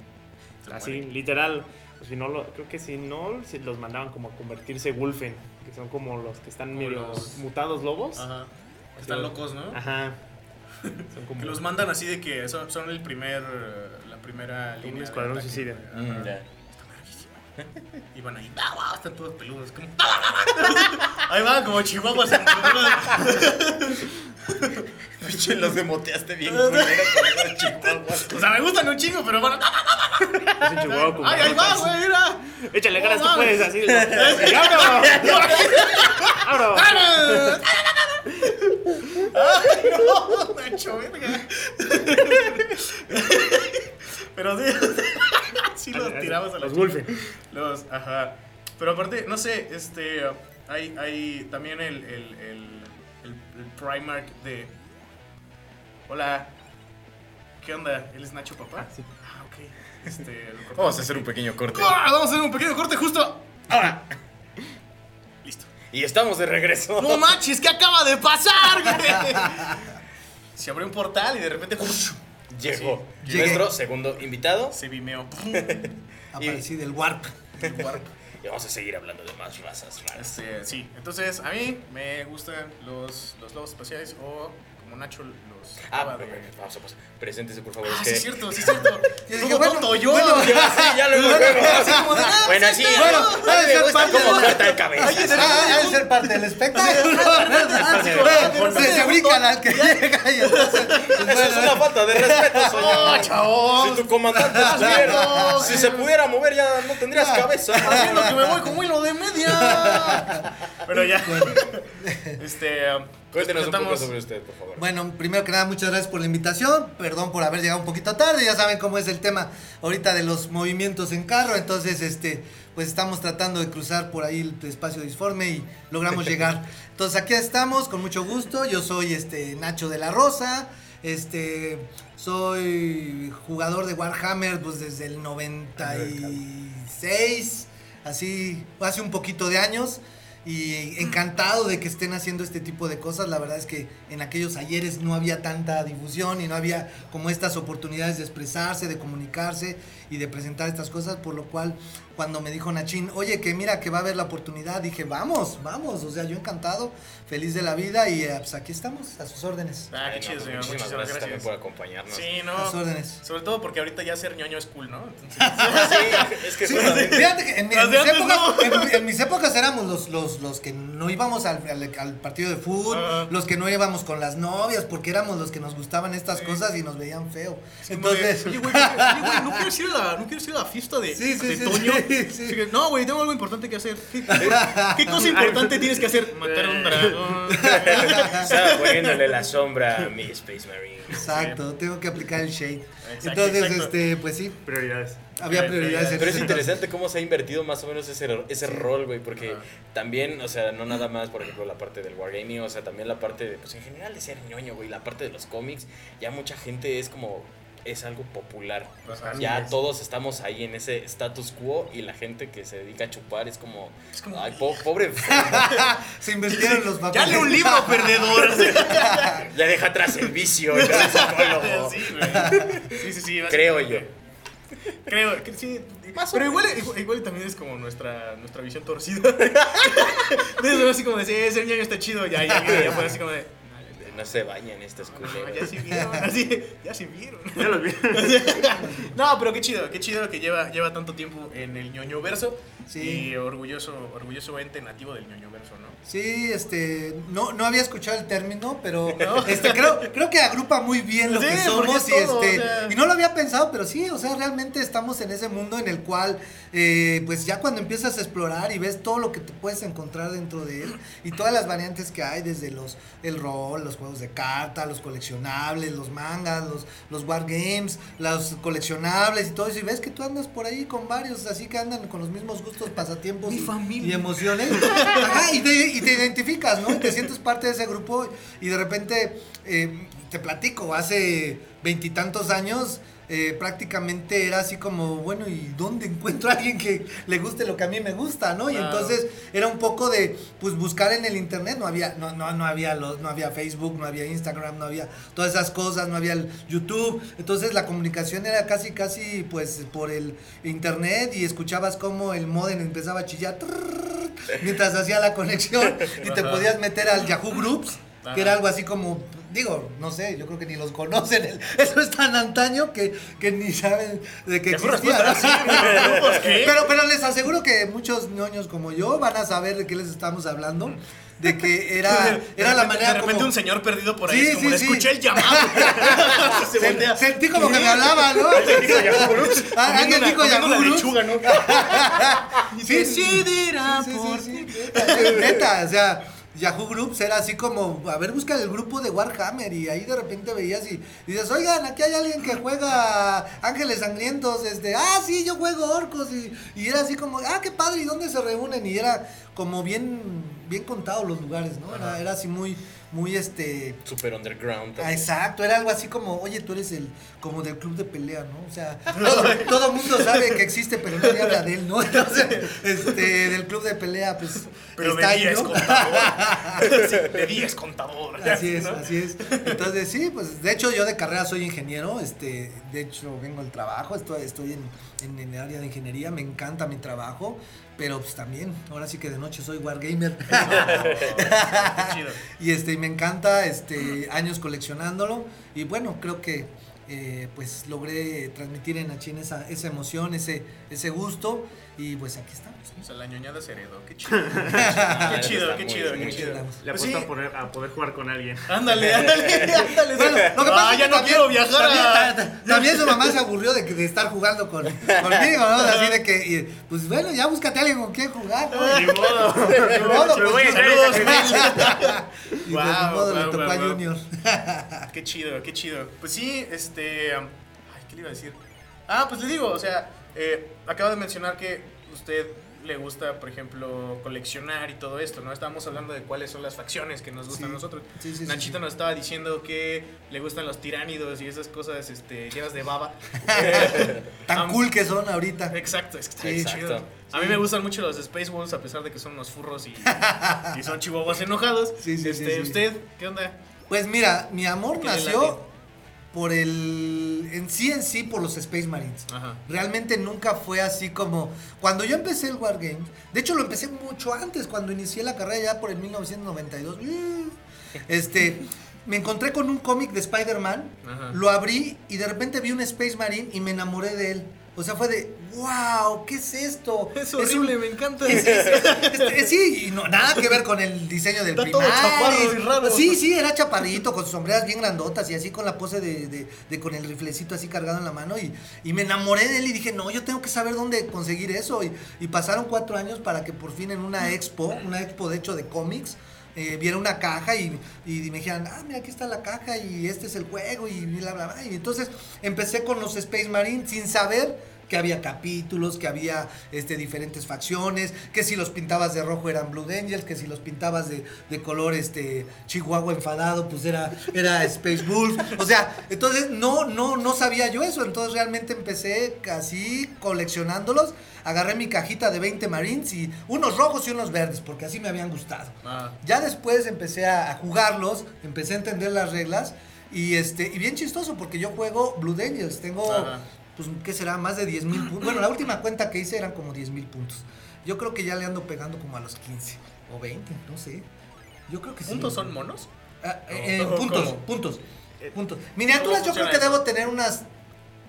Se Así, muere. literal. Pues, si no, lo, creo que si no, si los mandaban como a convertirse Wolfen, que son como los que están Como medio los- mutados lobos. Ajá. Están locos, ¿no? Ajá. Son como Que los mandan así de que son, son el primer, eh, la primera línea. de escuadrón suicida. Mm. Y van ahí, ¡ah, ah! están todos peludos. Como, ahí van como chihuahuas. Pinche los demoteaste bien culero con los chihuahuas. o sea, me gustan un chingo, pero bueno. Es un chihuahua como ¡Ay, ahí va, güey! ¡Mira! Échale No ganas, tú puedes así. <laughs> ¡Y ¡Abro! ¡Abro! ¡Ay, no! Me echó verga. Pero sí, <laughs> sí los tiramos a la Los chica. Wolfen. Los, ajá. Pero aparte, no sé, este. Hay, hay también el, el, el, el, el Primark de. Hola. ¿Qué onda? ¿Él es Nacho Papá? Ah, sí. Ah, ok. Este, Vamos a hacer un pequeño corte. ¡Ah! Vamos a hacer un pequeño corte justo ahora. Y estamos de regreso. No manches, ¿qué acaba de pasar? güey? <laughs> Se abrió un portal y de repente Llegó Sí, nuestro segundo invitado. se vimeó. <laughs> Aparecí del Warp. Y vamos a seguir hablando de más razas raras. Este, sí, entonces a mí me gustan los, los lobos espaciales o como Nacho Ah, acaba de- vamos a pasar. Preséntese, por favor. Ah, es sí que... es cierto, sí es cierto. <laughs> Yo dije, bueno, tonto yo. bueno, Ya, <laughs> sí, ya lo luego. Así como de, ah, Bueno, pues sí, bueno, ¿no? a mí debe me ser parte cómo de- corta el cabeza. Oye, de- ser parte del espectáculo. Se, al que llega y entonces. pues, <laughs> Eso es bueno, una falta de respeto, señor. Si tu comandante estuviera, si se pudiera mover ya no tendrías cabeza. Haciendo que me voy como hilo de media. Pero ya. Este. Cuéntenos un poco sobre usted, por favor. Bueno, primero que nada, muchas gracias por la invitación. Perdón por haber llegado un poquito tarde. Ya saben cómo es el tema ahorita de los movimientos en carro. Entonces, este, pues estamos tratando de cruzar por ahí el espacio disforme y logramos <laughs> llegar. Entonces, aquí estamos, con mucho gusto. Yo soy este Nacho de la Rosa. Este, soy jugador de Warhammer pues desde el 96, así, hace un poquito de años. Y encantado de que estén haciendo este tipo de cosas. La verdad es que en aquellos ayeres no había tanta difusión y no había como estas oportunidades de expresarse, de comunicarse y de presentar estas cosas. Por lo cual, cuando me dijo Nachín, oye, que mira que va a haber la oportunidad, dije, vamos, vamos. O sea, yo encantado, feliz de la vida y eh, pues aquí estamos, a sus órdenes. Ah, qué no, chido, señor. muchísimas Muchísimas gracias también gracias. por acompañarnos. Sí, A sus no. órdenes. Sobre todo porque ahorita ya ser ñoño es cool, ¿no? Entonces, <laughs> Sí, es que Sí, fíjate que en, mis épocas, no. en- en mis épocas éramos los, los, los que no íbamos al, al- al partido de fútbol, Ajá. los que no íbamos con las novias, porque éramos los que nos gustaban estas Sí. cosas y nos veían feo. Entonces, oye, güey, oye, güey, ¿no quieres ir a la, ¿no quieres ir a la fiesta de, Sí, sí, de sí, Toño? Sí, que, no, güey, tengo algo importante que hacer. ¿Qué, qué cosa importante tienes que hacer? Matar a un dragón. Estaba poniéndole la sombra a mi Space Marine. exacto, tengo que aplicar el shade. Exacto, Entonces, exacto. este, pues sí, Prioridades. había prioridades en Pero es interesante cómo se ha invertido más o menos ese, ese rol, güey, porque también, o sea, no nada más, por ejemplo, la parte del wargaming, o sea, también la parte de, pues en general de ser ñoño, güey, la parte de los cómics, ya mucha gente es como, es algo popular. Ajá. Ya es. todos estamos ahí en ese status quo y la gente que se dedica a chupar es como, Es como, ay, po- pobre. <laughs> Se invirtieron los ya papeles. lee un libro, perdedor. <laughs> ya deja atrás el vicio, ya es psicólogo. Sí. Sí, sí, sí. Creo yo. Creo que sí. Pero igual, igual, igual también es como nuestra, nuestra visión torcida. <laughs> Entonces, así como de, sí, ese ñoño está chido. Ya, ya, ya, ya fue así como de, No se bañan estos no, culeros. ya sí vieron, <laughs> así, ya sí vieron. Ya los vi. <laughs> No, pero qué chido, qué chido que lleva, lleva tanto tiempo en el ñoño verso. Sí. Y orgulloso, orgulloso ente nativo del ñoño verso, ¿no? Sí, este, no, no había escuchado el término, pero <laughs> este, creo, creo que agrupa muy bien lo Sí, que somos es y todo, este, o sea. y no lo había pensado, pero sí, o sea, realmente estamos en ese mundo en el cual, eh, pues ya cuando empiezas a explorar y ves todo lo que te puedes encontrar dentro de él y todas las variantes que hay, desde los, el rol, los juegos de carta, los coleccionables, los mangas, los, los wargames, los coleccionables y todo eso, y ves que tú andas por ahí con varios, así que andan con los mismos gustos, pasatiempos Mi y, familia. y emociones. <laughs> Ajá, y, te, y te identificas, ¿no? Y te sientes parte de ese grupo y de repente eh, te platico, hace veintitantos años eh, prácticamente era así como, bueno, ¿y dónde encuentro a alguien que le guste lo que a mí me gusta, ¿no? Y entonces era un poco de, pues buscar en el internet, no había, no, no, no había los, no había Facebook, no había Instagram, no había todas esas cosas, no había el YouTube, entonces la comunicación era casi, casi, pues por el internet y escuchabas cómo el modem empezaba a chillar mientras hacía la conexión y te podías meter al Yahoo Groups, que era algo así como, digo, no sé, yo creo que ni los conocen, eso es tan antaño que, que ni saben de que Yahoo existía. respuesta, ¿no? sí, <laughs> ¿no? ¿Por qué? Pero, pero les aseguro que muchos ñoños como yo van a saber de qué les estamos hablando, de que era, <laughs> era la manera De repente como... un señor perdido por ahí. Sí, es como, sí, le sí. escuché el <laughs> llamado. Se Se- voltea. sentí como que me hablaba, ¿no? Ah, alguien dijo lechuga, ¿no? Sí, Decidirá sí, sí, por sí, ti. neta, o sea, Yahoo Groups era así como, a ver, busca el grupo de Warhammer y ahí de repente veías y dices, oigan, aquí hay alguien que juega Ángeles Sangrientos, este, ah, sí, yo juego Orcos y, y era así como, ah, qué padre, ¿y dónde se reúnen? Y era como bien, bien contado los lugares, ¿no? Era, era así muy, muy este... Super underground. Exacto, era algo así como, oye, tú eres el, como del club de pelea, ¿no? O sea, <laughs> todo, todo mundo sabe que existe, pero nadie habla de él, ¿no? <laughs> Entonces, este, del club de pelea, pues, Pero está ahí, ¿no? <laughs> <laughs> Sí, de día es contador. <laughs> Así es, ¿no? así es. Entonces, sí, pues de hecho yo de carrera soy ingeniero, este, de hecho vengo al trabajo, estoy, estoy en, en, en el área de ingeniería, me encanta mi trabajo, pero pues también, ahora sí que de noche soy wargamer. <laughs> Y este, me encanta, este, años coleccionándolo, y bueno, creo que eh, pues logré transmitir en Achín esa, esa emoción, ese, ese gusto, y pues aquí estamos. O sea, la ñoñada se heredó. Qué chido. <laughs> Qué chido, qué chido, qué. Le Pues apuesto sí. a, poder, a poder jugar con alguien. Ándale, ándale, <laughs> ándale. Bueno, lo que pasa ah, es ya que no también- quiero viajar a. También, también su mamá se aburrió de, que- de estar jugando con, conmigo, <laughs> ¿no? Así de que, y, pues bueno, ya búscate a alguien con quien jugar, ¿no? Ni modo. Ni modo, Me voy a pues. Y pues, Guau, ni modo, le tocó a. Junior. Qué chido, qué chido. Pues sí, este. Ay, ¿qué le iba a decir? Ah, pues le digo, o sea, eh, acaba de mencionar que usted le gusta, por ejemplo, coleccionar y todo esto, ¿no? Estábamos hablando de cuáles son las facciones que nos gustan Sí. a nosotros. Sí, Nachito sí. nos estaba diciendo que le gustan los tiránidos y esas cosas este, llenas de baba. <laughs> Tan cool que son ahorita. Exacto, es que está Sí, bien exacto. chido. A mí me gustan mucho los Space Wolves a pesar de que son unos furros y, <laughs> y son chihuahuas enojados. Sí, sí, este, sí, sí. ¿Usted qué onda? Pues mira, mi amor ¿Qué le nació? Por el. En sí, en sí, por los Space Marines. Ajá. Realmente nunca fue así como. Cuando yo empecé el Wargames, de hecho lo empecé mucho antes, cuando inicié la carrera ya por el 1992. mm, Este. <laughs> Me encontré con un cómic de Spider-Man, lo abrí y de repente vi un Space Marine y me enamoré de él. O sea, fue de, wow, ¿qué es esto? <laughs> Es un- horrible, me encanta. es- es- es- sí, y no, nada que ver con el diseño del Está todo chaparro y raro. Sí, sí, era chaparrito, con sus sombreras bien grandotas y así con la pose de, de- de con el riflecito así cargado en la mano. Y, y me enamoré de él y dije, no, yo tengo que saber dónde conseguir eso. Y, y pasaron cuatro años para que por fin en una expo, una expo de hecho de cómics, eh, viera una caja y, y me dijeran, ah, mira, aquí está la caja y este es el juego y bla, bla, bla. Y entonces empecé con los Space Marines sin saber que había capítulos, que había este, diferentes facciones, que si los pintabas de rojo eran Blue Angels, que si los pintabas de, de color este, Chihuahua enfadado, pues era, era Space Wolf. O sea, entonces no, no, no sabía yo eso. Entonces realmente empecé así coleccionándolos. Agarré mi cajita de 20 Marines y unos rojos y unos verdes, porque así me habían gustado. Ah. Ya después empecé a, a jugarlos, empecé a entender las reglas y este y bien chistoso porque yo juego Blue Angels, tengo Ajá. Pues qué será más de 10 mil puntos. Bueno, la última cuenta que hice eran como 10 mil puntos. Yo creo que ya le ando pegando como a los 15 o 20, no sé. Yo creo que sí. ¿Puntos son monos? Ah, eh, eh, <laughs> puntos, puntos, Eh, puntos. Miniaturas ¿cómo yo creo que debo tener unas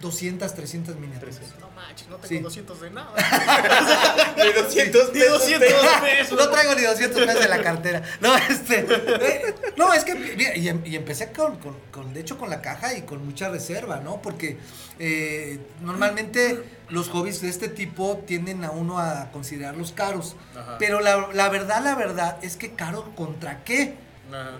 200, 300 miniaturas. No manches, no tengo Sí. 200 de nada. <laughs> De 200 Ni pesos. 200 pesos. No traigo ni 200 pesos en la cartera. No, este. eh, no, es que. mira, y, em- y empecé con, con- con, De hecho, con la caja y con mucha reserva, ¿no? Porque eh, normalmente los hobbies de este tipo tienden a uno a considerarlos caros. Ajá. Pero la, la verdad, la verdad es que caro contra qué.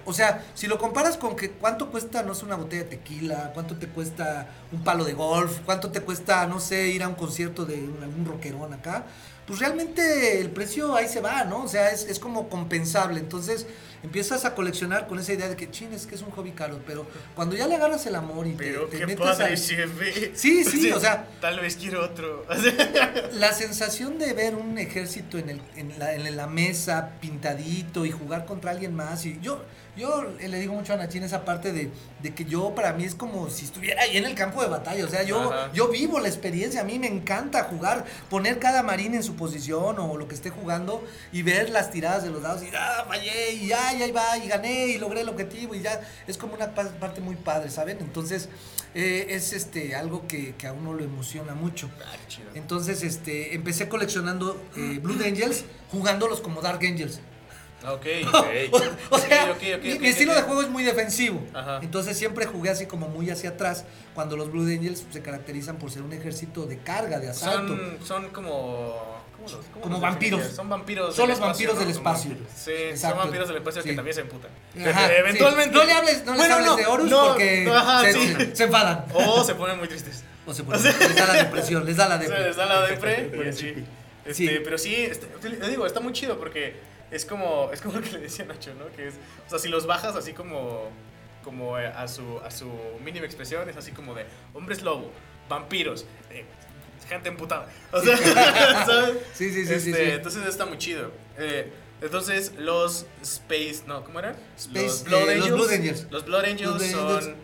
O sea, si lo comparas con que cuánto cuesta, no sé, una botella de tequila, cuánto te cuesta un palo de golf, cuánto te cuesta, no sé, ir a un concierto de algún rockerón acá, pues realmente el precio ahí se va, ¿no? O sea, es, es como compensable. Entonces empiezas a coleccionar con esa idea de que, chin, es que es un hobby caro, pero cuando ya le agarras el amor y te, Pero te qué metes padre ahí- se ve. Sí, sí, o sea- Tal vez quiero otro. <laughs> La sensación de ver un ejército en, el, en, la, en la mesa, pintadito, y jugar contra alguien más. Y yo, yo le digo mucho a Nachín esa parte de, de que yo, para mí, es como si estuviera ahí en el campo de batalla. O sea, yo, Ajá. yo vivo la experiencia. A mí me encanta jugar, poner cada marín en su posición o lo que esté jugando y ver las tiradas de los dados. Y ah, fallé, y ay, ahí va, y gané, y logré el objetivo. Y ya es como una pa- parte muy padre, ¿saben? Entonces, eh, es este algo que, que a uno lo emociona mucho. Ah. Entonces, este, empecé coleccionando eh, Blue Angels, jugándolos como Dark Angels. <laughs> Ok. O sea, mi, estilo de juego es muy defensivo. Ajá. Entonces siempre jugué así como muy hacia atrás, cuando los Blue Angels se caracterizan por ser un ejército de carga, de asalto. Son, son como. ¿cómo los- cómo Como vampiros. definirías? Son vampiros. Son los vampiros ¿no? del espacio. Sí, Exacto. son vampiros del espacio que también se emputan. Ajá, sí. Eventualmente. No le hables, no les Bueno, hables no, de Horus no, porque ajá, se, sí. se enfadan. <laughs> O se ponen muy tristes. O se ponen- les da la depresión, les da la <laughs> depresión. les da la depre. y así. Este. Pero sí, este, te digo, está muy chido porque es como, es como lo que le decía Nacho, ¿no? Que es, o sea, si los bajas así como, como eh, a su, a su mínima expresión, es así como de hombres lobo, vampiros, eh, gente emputada. O sea, <laughs> ¿sabes? Sí, sí, sí, sí, Este, sí. Entonces está muy chido. Eh, entonces los Space, no, ¿cómo eran? Space, eh, los Blood Angels. Los Blood Angels Blood Angels. son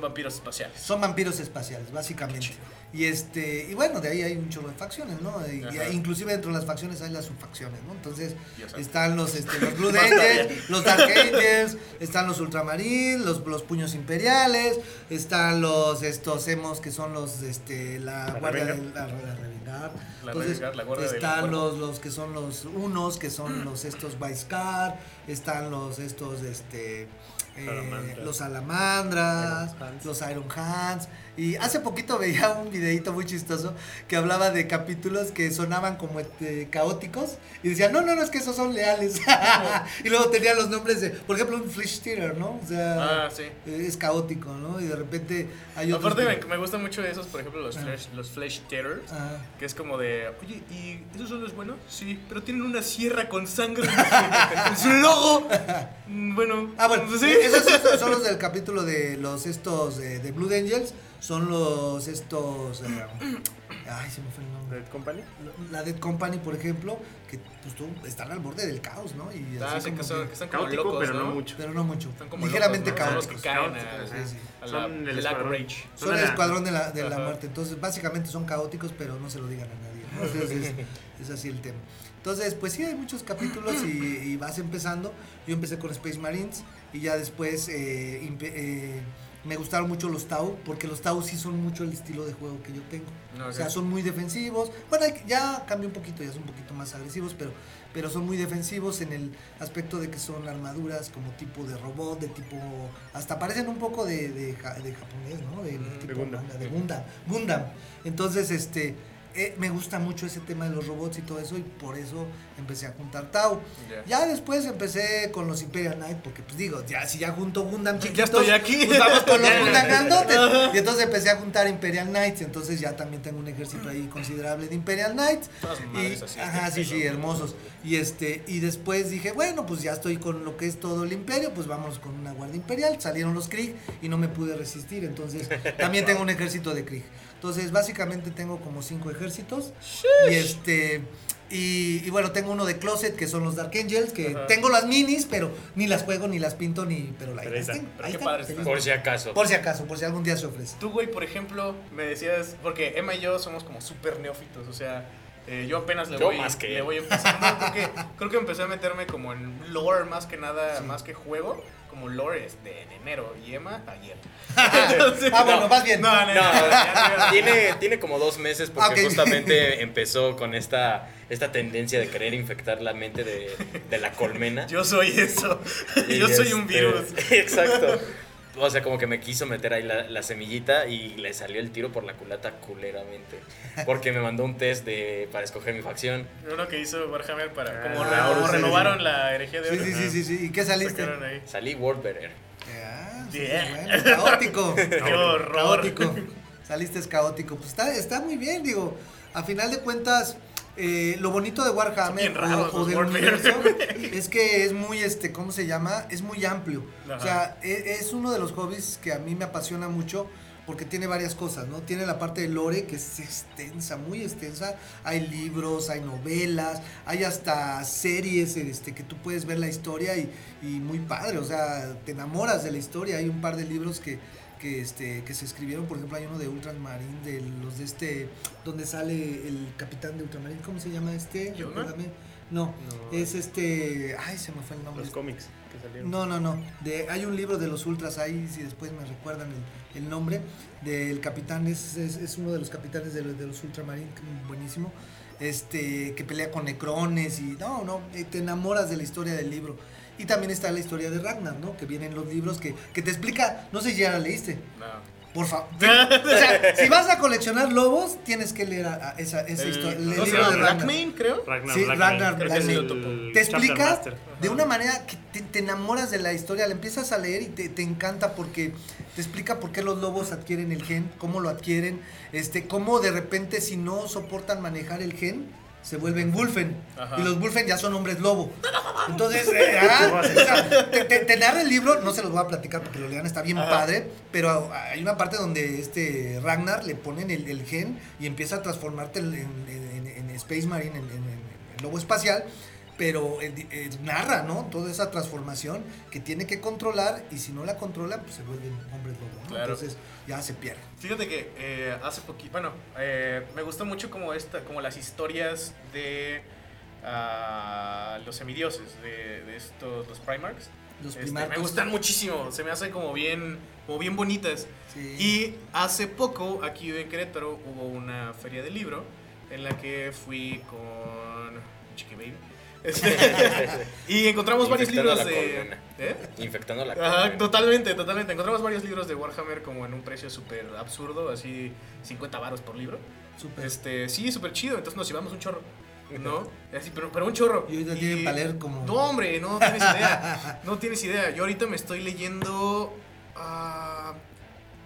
vampiros espaciales. Son vampiros espaciales, básicamente. Y este, y bueno, de ahí hay un chorro de facciones, ¿no? Y, inclusive dentro de las facciones hay las subfacciones, ¿no? Entonces, están los, este, los <laughs> Blue Angels, los Dark Angels, están los Ultramarines, los, los puños imperiales, están los estos emos que son los este la, La guardia del la, la Revengar. La Entonces, Revengar, la guardia están los, los que son los unos, que son los estos Vicecar, están los estos este eh, los salamandras, Iron los Iron Hands. Y hace poquito veía un videito muy chistoso que hablaba de capítulos que sonaban como este, caóticos y decían, no, no, no, es que esos son leales. <laughs> y luego tenían los nombres de, por ejemplo, un Flesh Theater, ¿no? O sea, Ah, sí. eh, es caótico, ¿no? Y de repente hay otros. Aparte que- me, me gustan mucho esos, por ejemplo, los Ah. Flash, los flash Terrors. Ah. Que es como de, oye, ¿y esos son los buenos? Sí, pero tienen una sierra con sangre <laughs> en su logo. Mm, Bueno, Ah, bueno, pues sí. esos son- son los del capítulo de los estos eh, de Blue Angels, son los estos eh, ay, se me fue el nombre. Dead Company. La Dead Company, por ejemplo, que pues tú, están al borde del caos, ¿no? Y Ah, así como son, que- que están como Caótico, locos, pero no ¿no? mucho. pero no mucho. Están como Ligeramente locos, ¿no? Son los caóticos. que caen Caóticos, a, sí, sí. Son el Black. Rage. Son de el la- escuadrón de la, de la muerte. Entonces, básicamente son caóticos, pero no se lo digan a nadie. ¿no? <laughs> Entonces, es así el tema. Entonces, pues sí, hay muchos capítulos y, y vas empezando. Yo empecé con Space Marines y ya después eh, eh, me gustaron mucho los Tau, porque los Tau sí son mucho el estilo de juego que yo tengo. No, O sea, son muy defensivos. Bueno, hay que- ya cambió un poquito, ya son un poquito más agresivos, pero, pero son muy defensivos en el aspecto de que son armaduras como tipo de robot, de tipo... Hasta parecen un poco de, de, ja- de japonés, ¿no? De, Mm, tipo de Gundam. de Gundam. Gundam. Entonces, este... eh, me gusta mucho ese tema de los robots y todo eso y por eso empecé a juntar Tau. Ya. Ya después empecé con los Imperial Knight porque pues digo, ya si ya junto Gundam Ya chiquitos, estoy aquí. pues vamos con los <laughs> Ya. Gundam grandotes. Y entonces empecé a juntar Imperial Knights, entonces ya también tengo un ejército ahí considerable de Imperial Knights. Todas Y, madres así. ajá, sí, sí, hermosos. Y este, y después dije, bueno, pues ya estoy con lo que es todo el imperio, pues vámonos con una guardia imperial. Salieron los Krieg y no me pude resistir, entonces también <laughs> tengo un ejército de Krieg. Entonces, básicamente tengo como cinco ejércitos. Y este. Y, y bueno, tengo uno de Closet, que son los Dark Angels, que Ajá. tengo las minis, pero ni las juego, ni las pinto, ni. Pero Pero ahí tengo, Pero ahí están. Por si acaso. Por si acaso, por si algún día se ofrece. Tú, güey, por ejemplo, me decías, porque Emma y yo somos como súper neófitos, o sea, eh, yo apenas le Yo voy, más que le él. voy empezando, creo que, creo que empecé a meterme como en lore más que nada, Sí. más que juego, como lore es de, enero, y Emma ayer. <laughs> ah, bueno, más bien. No, no, No, <laughs> tiene, tiene como dos meses porque justamente <laughs> empezó con esta, esta tendencia de querer infectar la mente de, de la colmena. Yo soy eso, Y yo soy un este, virus. Exacto. O sea, como que me quiso meter ahí la, la semillita y le salió el tiro por la culata culeramente. Porque me mandó un test de, para escoger mi facción. Uno que hizo Warhammer para, como, Ah, como renovaron sí. la herejía de Sí, oro. sí, sí, sí, sí. ¿Y qué saliste? Salí World Better. Ah, sí, Yeah. bueno, caótico. <laughs> Qué horror. caótico. Saliste es caótico. Pues está, está muy bien, digo. A final de cuentas, eh, lo bonito de Warhammer o, del universo <laughs> es que es muy, este, ¿cómo se llama? Es muy amplio. O sea, e- es, uno de los hobbies que a mí me apasiona mucho porque tiene varias cosas, ¿no? Tiene la parte de lore que es extensa, muy extensa. Hay libros, hay novelas, hay hasta series este, que tú puedes ver la historia y, y muy padre, o sea, te enamoras de la historia. Hay un par de libros que, que, este, que se escribieron, por ejemplo, hay uno de Ultramarine, de los de este, donde sale el capitán de Ultramarine, ¿cómo se llama este? Recuérdame. No, No. es este, ay, se me fue el nombre. Los cómics que salieron. No, no, no. De, hay un libro de los ultras ahí, si después me recuerdan el, el nombre, del capitán, es, es, es uno de los capitanes de, los- de los ultramarines, buenísimo, este, que pelea con necrones y no, no, eh, te enamoras de la historia del libro. Y también está la historia de Ragnar, ¿no? Que vienen los libros que, que te explica, no sé si ya la leíste, No. por favor. <laughs> o sea, si vas a coleccionar lobos, tienes que leer a- a esa, esa El- historia, el ¿cómo se libro llama? de Ragnar. Blackmane, creo. Ragnar, Sí, Blackman, Ragnar Blackman. te explica de una manera que te, te enamoras de la historia, la empiezas a leer y te, te encanta porque te explica por qué los lobos adquieren el gen, cómo lo adquieren, este, cómo de repente si no soportan manejar el gen, se vuelven Wolfen. Ajá. Y los Wolfen ya son hombres lobo. <laughs> Entonces, eh, <laughs> ah, o sea, te, te- te narra el libro, no se los voy a platicar porque lo lean, está bien Ajá. padre, pero hay una parte donde este Ragnar le ponen el, el gen y empieza a transformarte en, en- en- en Space Marine, en, en- en- en lobo espacial. Pero eh, narra, ¿no? Toda esa transformación que tiene que controlar y si no la controla, pues se vuelven hombres lobo, ¿no? Claro. Entonces ya se pierde. Fíjate que eh, hace poquito, bueno, eh, me gustó mucho como esta, como las historias de ah, los semidioses, de, de estos, los Primarchs. Los Este, me gustan muchísimo, se me hacen como bien, como bien bonitas. Sí. Y hace poco, aquí en Querétaro, hubo una feria del libro en la que fui con Chiqui Baby. Este, <laughs> y encontramos varios libros la de... ¿Eh? Infectando la Ajá, totalmente, totalmente. Encontramos varios libros de Warhammer como en un precio súper absurdo, así 50 varos por libro. Súper. Este, sí, súper chido. Entonces nos llevamos un chorro, <laughs> ¿no? Así, pero, pero un chorro. Y ahorita tienen para leer como- No, hombre, no tienes idea. <laughs> No tienes idea. Yo ahorita me estoy leyendo ah,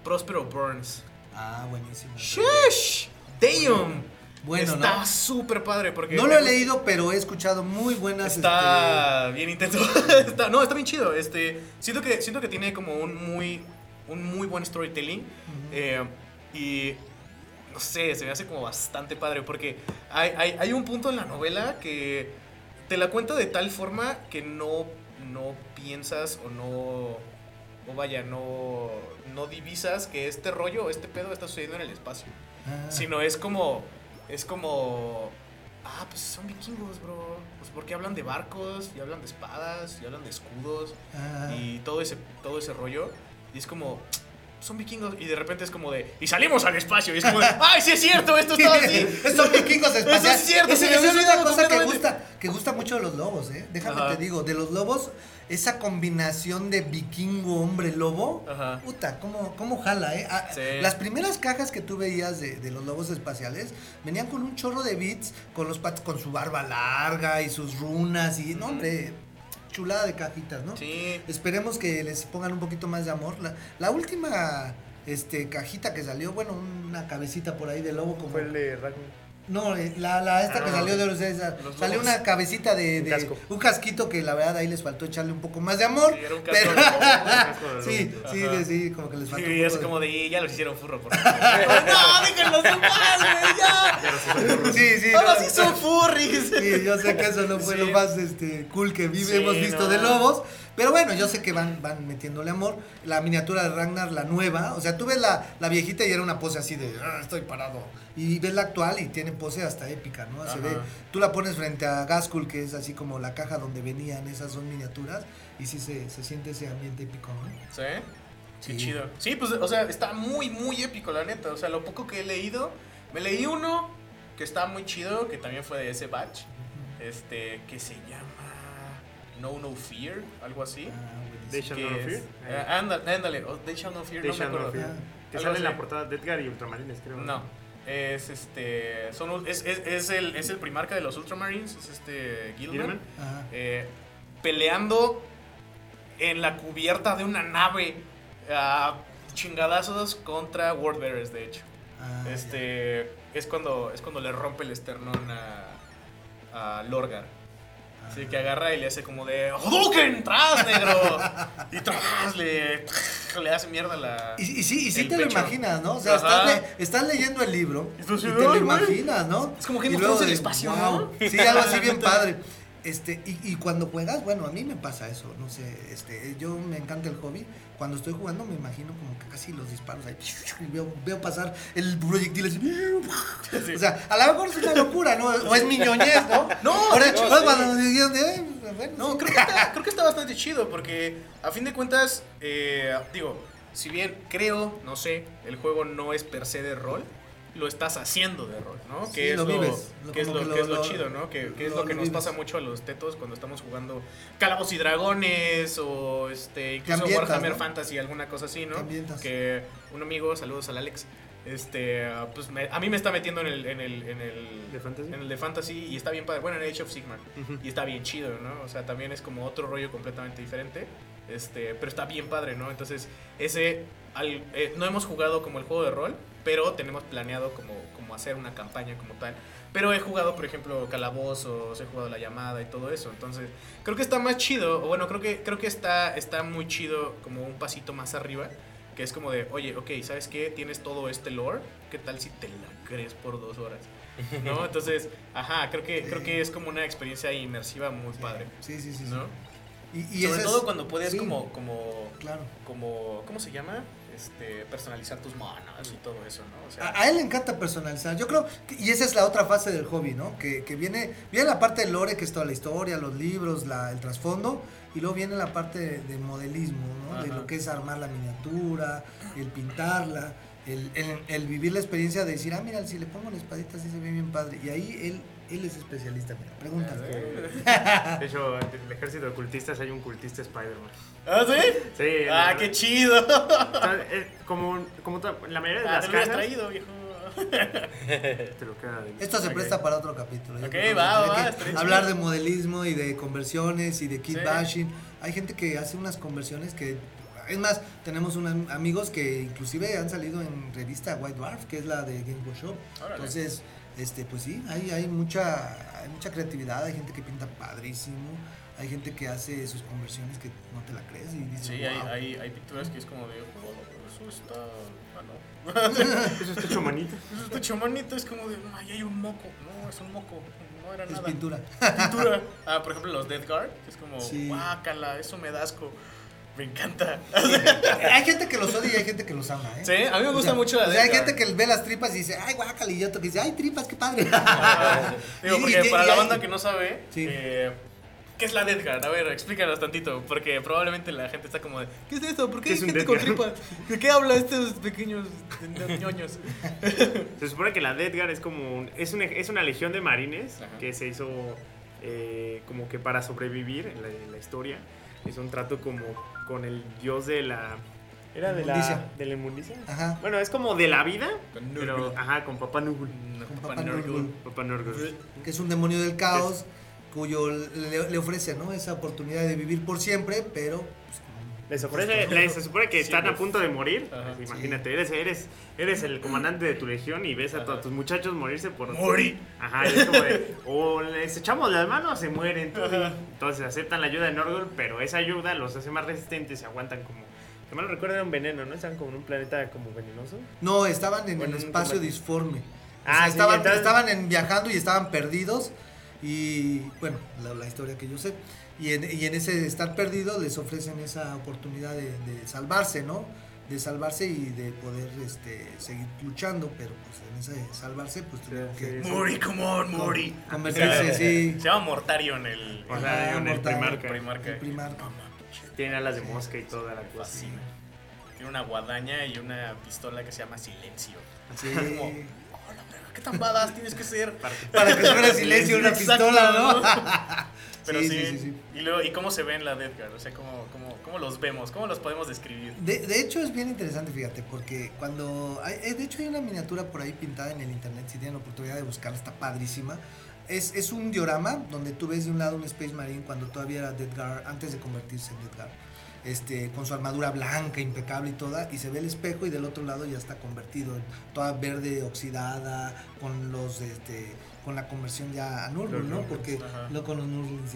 Prospero Burns. Ah, buenísimo. ¡Shush! ¡Damn! Bueno, Está ¿no? súper padre porque... No lo he leído, pero he escuchado muy buenas. este, Está bien intenso. <laughs> <laughs> Está- no, está bien chido. Este, siento que siento que tiene como un muy un muy buen storytelling eh, y no sé, se me hace como bastante padre porque hay, hay, hay un punto en la novela que te la cuenta de tal forma que no no piensas o no o vaya, no no divisas que este rollo, este pedo está sucediendo en el espacio ah, sino es como es como ah pues son vikingos bro pues porque hablan de barcos y hablan de espadas y hablan de escudos ah. y todo ese todo ese rollo y es como son vikingos y de repente es como de y salimos al espacio y es como de, <laughs> ay sí es cierto esto está así <laughs> Son vikingos espaciales. Eso es cierto, Ese- se me es una cosa que gusta, que gusta mucho de los lobos, ¿eh? Déjame Ajá. te digo, de los lobos, esa combinación de vikingo, hombre, lobo, Ajá. puta, cómo, cómo jala, ¿eh? Ah, Sí. Las primeras cajas que tú veías de, de los lobos espaciales venían con un chorro de bits, con los con su barba larga y sus runas y, no, hombre, chulada de cajitas, ¿no? sí Esperemos que les pongan un poquito más de amor. La, la última este, cajita que salió, bueno, una cabecita por ahí de lobo como... Fue el de Ragnar. No, eh, la, la esta que Ah, salió de los esa- Los salió lobos. una cabecita de, Un de- casco. un casquito que la verdad ahí les faltó echarle un poco más de amor. Sí, era un casco pero- de lobo, un casco de <laughs> sí, sí, sí, sí, como que les faltó. un y es de- como de "Y ya los hicieron furro por favor". <laughs> no déjenlos en paz güey, ya Sí, sí. ahora no, sí son furries Sí, yo sé que eso no fue Sí. lo más este, cool que vi- Sí, hemos visto no. de lobos. Pero bueno, yo sé que van, van metiéndole amor. La miniatura de Ragnar, la nueva. O sea, tú ves la, la viejita y era una pose así de "Ah, estoy parado. Y ves la actual y tiene pose hasta épica, ¿no? Se ve. Tú la pones frente a Gaskul, que es así como la caja donde venían esas dos miniaturas. Y sí se, se siente ese ambiente épico, ¿no? ¿Sí? Qué Sí. chido. Sí, pues, o sea, está muy, muy épico, la neta. O sea, lo poco que he leído, me leí uno que está muy chido, que también fue de ese batch, este, que se llama No No Fear, algo así. Ah. They Shall Not es- Fear. eh, ándale, ándale, oh, They Shall Not Fear, They no me Shall Not acuerdo. Fear. Que sale en la portada de Edgar y Ultramarines, creo. No, es este, son, es, es, es el, es el primarca de los Ultramarines, es este Gilman, eh, peleando en la cubierta de una nave a chingadazos contra Wordbearers, de hecho. Ah. Este es cuando es cuando le rompe el esternón a, a Lorgar. Ah. que agarra y le hace como de ¡Hadouken! ¡Tras, negro! <laughs> Y tras le, le hace mierda la. Y, y sí, y sí te lo imaginas, ¿no? O sea, estás, le- estás leyendo el libro Y te lo imaginas, ¿no? Es como que Y nos luego fuimos al de, espacio, "Wow". ¿no? Sí, algo así <laughs> bien padre. Este, y, y cuando juegas, bueno, a mí me pasa eso, no sé, este, yo me encanta el hobby. Cuando estoy jugando me imagino como que casi los disparos ahí, <laughs> y veo, veo pasar el proyectil así. O sea, a lo mejor es una locura, ¿no? O es mi ñoñez, ¿no? <laughs> No, Por hecho, pues, sí. cuando me dijeron de, "Ay, bueno, No, sí". creo que, está, creo que está bastante chido porque a fin de cuentas, eh, digo, si bien creo, no sé, el juego no es per se de rol, lo estás haciendo de rol, ¿no? Sí, que es lo lo, vives, lo- que es lo, que que es lo- chido, ¿no? Que, que es lo- que lo nos vives. pasa mucho a los tetos cuando estamos jugando Calabozos y Dragones o este incluso Warhammer ¿no? Fantasy, alguna cosa así, ¿no? Que un amigo, saludos al Alex, este, pues me- a mí me está metiendo en el, en el, en el, ¿De Fantasy? en el de Fantasy y está bien padre, bueno, en Age of Sigmar. Ujú. Y está bien chido, ¿no? O sea, también es como otro rollo completamente diferente. Este, pero está bien padre, ¿no? Entonces, ese. al- eh, no hemos jugado como el juego de rol. Pero tenemos planeado como, como hacer una campaña como tal. Pero he jugado, por ejemplo, Calabozos, he jugado La Llamada y todo eso. Entonces, creo que está más chido, o bueno, creo que, creo que está, está muy chido como un pasito más arriba. Que es como de, oye, ok, ¿sabes qué? Tienes todo este lore, ¿qué tal si te la crees por dos horas? ¿No? <laughs> Entonces, ajá, creo que, creo que es como una experiencia inmersiva muy padre. Sí, sí, sí. sí. ¿No? Y, y Sobre ese es- todo cuando puedes sí, como, como, Claro. como, ¿cómo se llama? Este, personalizar tus monos y todo eso, ¿no? O sea, A, a él le encanta personalizar. Yo creo, que- y esa es la otra fase del hobby, ¿no? Que, que viene, viene la parte del lore, que es toda la historia, los libros, la, el trasfondo, y luego viene la parte de, de modelismo, ¿no? De lo que es armar la miniatura, el pintarla, el, el- el vivir la experiencia de decir, ah, mira, si le pongo la espadita así se ve bien padre. Y ahí él, él es especialista, mira, pregunta. <laughs> De hecho, en el ejército de cultistas hay un cultista Spider-Man. ¿Ah, sí? Sí. Ah, qué chido. es como, como la mayoría de Ah, las casas. traído, viejo. Te lo queda de- Esto se Ok. presta para otro capítulo. Ok, va, va, Hablar chido. de modelismo y de conversiones y de kit Sí. bashing. Hay gente que hace unas conversiones que. Es más, tenemos unos amigos que inclusive han salido en revista White Dwarf, que es la de Game Workshop. Órale. Entonces, este, pues sí, hay, hay mucha, hay mucha creatividad, hay gente que pinta padrísimo, hay gente que hace sus conversiones que no te la crees y dices, Sí, "Wow". hay, hay, hay pinturas que es como de, oh, eso está. Ah, no. <laughs> Eso está hecho manito. <laughs> Eso está chamonito, es como de, ay, hay un moco. No, es un moco. No era es nada. pintura. Pintura. Ah, por ejemplo, los Death Guard, que es como, Sí. guácala, eso me da asco. Me encanta. hay gente que los odia y hay gente que los ama, ¿eh? Sí, a mí me gusta O sea, mucho la o sea, hay gente que ve las tripas y dice, ay, guácala, y otro que dice, ay, tripas, qué padre. Digo, Y- porque y- para y la banda que no sabe, Sí. eh, ¿qué es la Death Guard? A ver, explícanos tantito, porque probablemente la gente está como de, ¿qué es esto? ¿Por qué ¿Qué hay gente con tripas? ¿De qué habla estos pequeños ñoños? <laughs> Se supone que la Deadgar es como un- es, una, es una legión de marines Ajá. que se hizo eh, como que para sobrevivir en la, en la historia. Es un trato como con el dios de la... ¿Era de Inmundicia. la, de la inmundicia? Ajá. Bueno, es como de la vida, Con pero ajá, con Papá. Con Papá. Nurgle. Papá Nurgle. que es un demonio del caos, cuyo le, le ofrece, ¿no? Esa oportunidad de vivir por siempre, pero Les ofrece, les- se supone que Sí, están a pues. punto de morir. Ajá. Así, Imagínate, eres, eres, eres el comandante de tu legión y ves a todos tus muchachos morirse por. Morir. Ajá, y es como de, o les echamos las manos o se mueren. Entonces aceptan la ayuda de Norgul, pero esa ayuda los hace más resistentes y aguantan como. Que mal recuerdo era un veneno, ¿no? Estaban como en un planeta como venenoso. No, estaban en Bueno, el un espacio disforme. O Ah, sea, sí, estaban, entonces- estaban en, viajando y estaban perdidos. Y bueno, la, la historia que yo sé. Y en, y en ese estar perdidos les ofrecen esa oportunidad de, de salvarse, ¿no? De salvarse y de poder este, seguir luchando. Pero pues en ese salvarse, pues tuvieron Sí, que sí. Mori, come on, Mori. convertirse, sí. Se llama Mortario en el, O sea, Ah, en el primarca. Primarca. El primarca. Tiene alas de mosca y toda la cosa. Tiene una guadaña y una pistola que se llama Silencio. Sí. Como, ¿qué tan badass tienes que ser? Para que suene silencio una Exacto, pistola, ¿no? <laughs> Pero Sí, sí, sí, sí, sí. Y, luego, ¿y cómo se ve en la Death Guard? O sea, ¿cómo, cómo, cómo los vemos? ¿Cómo los podemos describir? De, de hecho es bien interesante, fíjate, porque cuando... hay- eh, de hecho hay una miniatura por ahí pintada en el internet, si tienen la oportunidad de buscarla, está padrísima. Es, es un diorama donde tú ves de un lado un Space Marine cuando todavía era Deadgar, antes de convertirse en Deadgar. Este, con su armadura blanca, impecable y toda, y se ve el espejo y del otro lado ya está convertido en toda verde oxidada, con los este, con la conversión ya a Nurgle, ¿no? Porque ajá. no con los Nurgles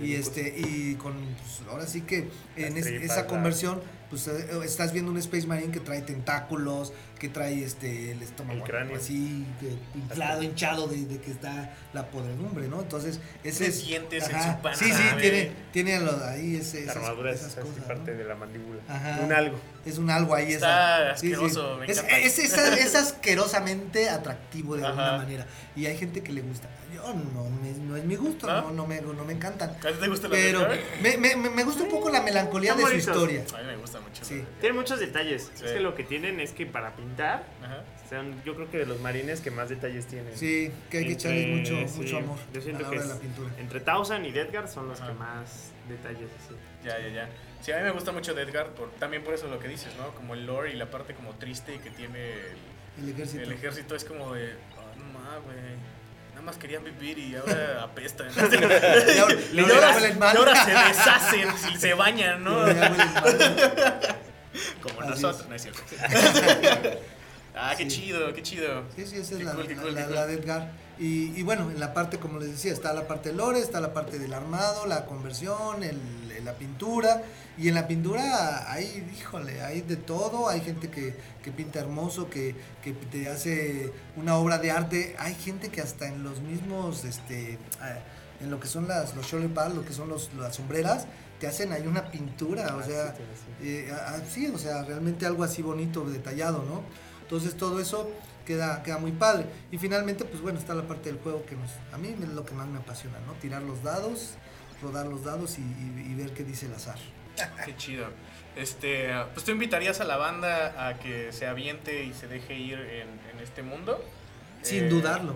y, y este y con pues, ahora sí que en es- esa conversión pues eh, estás viendo un Space Marine que trae tentáculos, que trae este el estómago El cráneo. así inflado, hinchado de, de que está la podredumbre, ¿no? Entonces, ese Tiene es dientes en su panza, Sí, sí, tiene tiene lo- ahí ese, La esas, armadura es esas así cosas, parte ¿no? de la mandíbula. Ajá. Un algo. Es un algo ahí Está esa- sí, sí. asqueroso, me es, encanta. es, <laughs> es asquerosamente atractivo de alguna Ajá. manera y hay gente que le gusta. Yo no, me- no es mi gusto, ¿No? no, no me no me encantan. ¿A ti te gusta la Pero me, me, me- gusta un poco la melancolía de su historia. A mí me gusta mucho. Sí. Tiene muchos detalles. Sí. Es que lo que tienen es que para pintar, Ajá. sean, yo creo que de los marines que más detalles tienen. Sí, que hay que echarles mucho, sí, mucho amor Yo siento a la que hora de es- la pintura. entre Tausan y Deadgar son los Ajá. que más detalles así. Ya, ya, ya. Sí, a mí me gusta mucho Death Guard, por, también por eso lo que dices, ¿no? Como el lore y la parte como triste que tiene el, El ejército. el ejército es como de, oh, no mames, güey. Nada más querían vivir y ahora <laughs> apestan. Y ahora- <laughs> y, ahora y ahora se deshacen se bañan, ¿no? Como Así nosotros, es. no es cierto. <laughs> Ah, qué Sí. chido, qué chido. Sí, sí, esa es la, cool, la- cool, la- qué la cool. de Edgar. Y, y bueno, en la parte, como les decía, está la parte de lore, está la parte del armado, la conversión, el, la pintura. Y en la pintura hay, híjole, hay de todo. Hay gente que, que pinta hermoso, que, que te hace una obra de arte. Hay gente que hasta en los mismos, este, ah, en lo que son las, los shoulder pads, lo que son los, las sombreras, te hacen ahí una pintura. O Ah, sea, sí, eh, ah, sí, o sea, realmente algo así bonito, detallado, ¿no? Entonces todo eso queda, queda muy padre. Y finalmente, pues bueno, está la parte del juego que nos, a mí es lo que más me apasiona, ¿no? Tirar los dados, rodar los dados y, y- y ver qué dice el azar. Qué chido. Este, pues tú invitarías a la banda a que se aviente y se deje ir en, en este mundo. Sin Eh, dudarlo.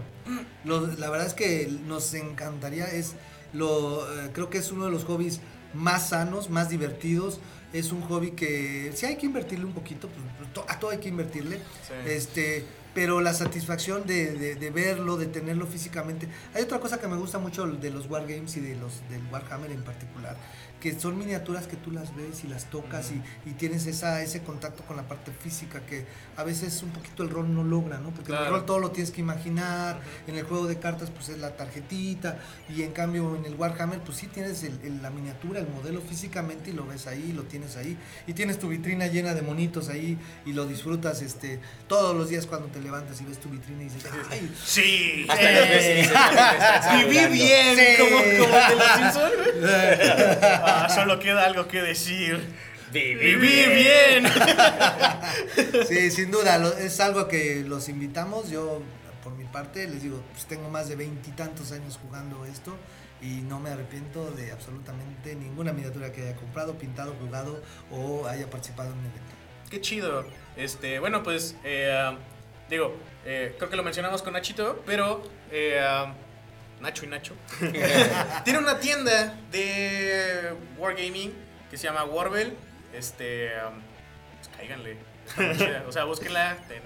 Lo- la verdad es que nos encantaría, es lo, eh, creo que es uno de los hobbies más sanos, más divertidos. Es un hobby que sí hay que invertirle un poquito, pues, pues, a todo hay que invertirle. Sí. Este, pero la satisfacción de, de- de verlo, de tenerlo físicamente. Hay otra cosa que me gusta mucho de los Wargames y de los del Warhammer en particular, que son miniaturas que tú las ves y las tocas y, y tienes esa, ese contacto con la parte física que a veces un poquito el rol no logra, ¿no? Porque en el Claro. rol todo lo tienes que imaginar, Ujú. en el juego de cartas pues es la tarjetita y en cambio en el Warhammer pues sí tienes el- el- la miniatura, el modelo físicamente y lo ves ahí, lo tienes ahí y tienes tu vitrina llena de monitos ahí y lo disfrutas este todos los días cuando te levantas y ves tu vitrina y dices, ay, Sí. Hasta las veces dices, "No, me estás Viví hablando". bien, Sí. como, como de los. <laughs> Ah, <laughs> solo queda algo que decir. Viví Viví bien. <laughs> Sí, sin duda, lo- es algo que los invitamos. Yo, por mi parte, les digo, pues tengo más de veintitantos años jugando esto y no me arrepiento de absolutamente ninguna miniatura que haya comprado, pintado, jugado o haya participado en un evento. Qué chido. Este, bueno, pues, eh, digo, eh, creo que lo mencionamos con Nachito, pero eh, Nacho y Nacho <laughs> <laughs> tiene una tienda de Wargaming que se llama Warbel. Este, um, pues cáiganle. O sea, búsquenla en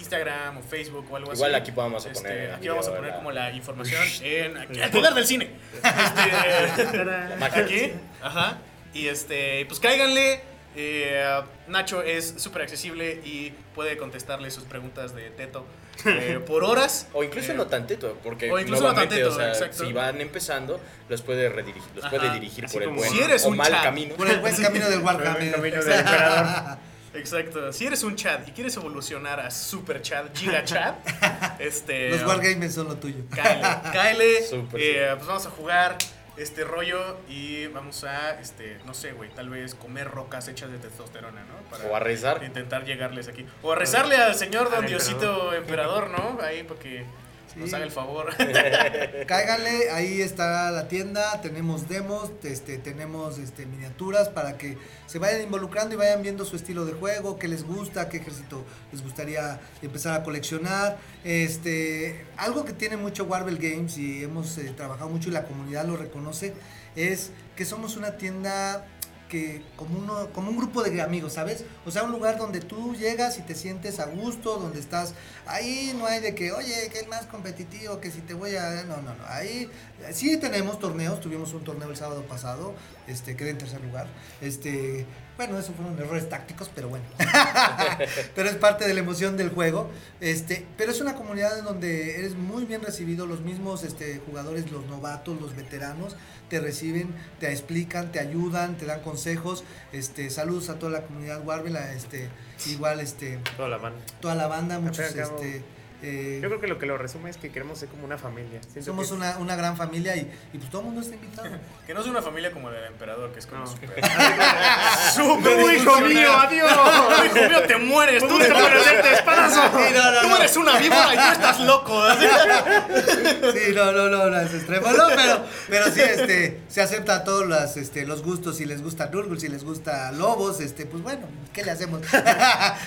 Instagram o Facebook o algo así. Igual aquí vamos a Este, poner el aquí vamos a poner la- como la información <laughs> en aquí, el poder del cine. Este, aquí, ajá. Y este, pues cáiganle. Eh, Nacho es súper accesible y puede contestarle sus preguntas de teto eh, <laughs> por horas. O incluso Eh, no tantito, porque o incluso no nuevamente, tantito, o sea, exacto. si van empezando, los puede redirigir, los puede dirigir por el buen Si eres o un mal chat. camino. Por el buen camino del <laughs> emperador. <laughs> Exacto. Si eres un chat y quieres evolucionar a super chat, giga chat, este. Los Wargamers son lo tuyo. Cáele, cáele. Súper, eh, pues vamos a jugar este rollo y vamos a, este, no sé, güey, tal vez comer rocas hechas de testosterona, ¿no? Para O a rezar. intentar llegarles aquí. O a rezarle al señor Don Diosito Emperador, ¿no? Ahí porque nos haga el favor. <laughs> Cáiganle, ahí está la tienda, tenemos demos, este, tenemos este, miniaturas para que se vayan involucrando y vayan viendo su estilo de juego, qué les gusta, qué ejército les gustaría empezar a coleccionar. Este, algo que tiene mucho Warble Games y hemos eh, trabajado mucho y la comunidad lo reconoce, es que somos una tienda que como uno como un grupo de amigos, ¿sabes? O sea, un lugar donde tú llegas y te sientes a gusto, donde estás ahí no hay de que, "Oye, que es más competitivo, que si te voy a no, no, no. Ahí sí tenemos torneos, tuvimos un torneo el sábado pasado, este quedé en tercer lugar. Este, bueno, eso fueron errores tácticos, pero bueno. <laughs> pero es parte de la emoción del juego. Este, pero es una comunidad en donde eres muy bien recibido, los mismos este, jugadores, los novatos, los veteranos, te reciben, te explican, te ayudan, te dan consejos. Este, saludos a toda la comunidad Warble, a, este, igual este, Toda la banda. toda la banda, muchos este, eh, Yo creo que lo que lo resume es que queremos ser como una familia. Siento somos que- una, una gran familia y, y pues todo el mundo está invitado. <laughs> que no es una familia como la del emperador, que es como No. súper. <laughs> <laughs> ¡Súper hijo mío! ¡Adiós! Hijo mío, te mueres, tú te mueres. de espadazo. Sí, no, no, Tú no. eres una víbora y tú estás loco. Sí, no, no, no, no es extremo, no, pero, pero sí, este, se acepta a todos las, este, los gustos, si les gusta Nurgle, si les gusta Lobos, este, pues bueno, ¿qué le hacemos?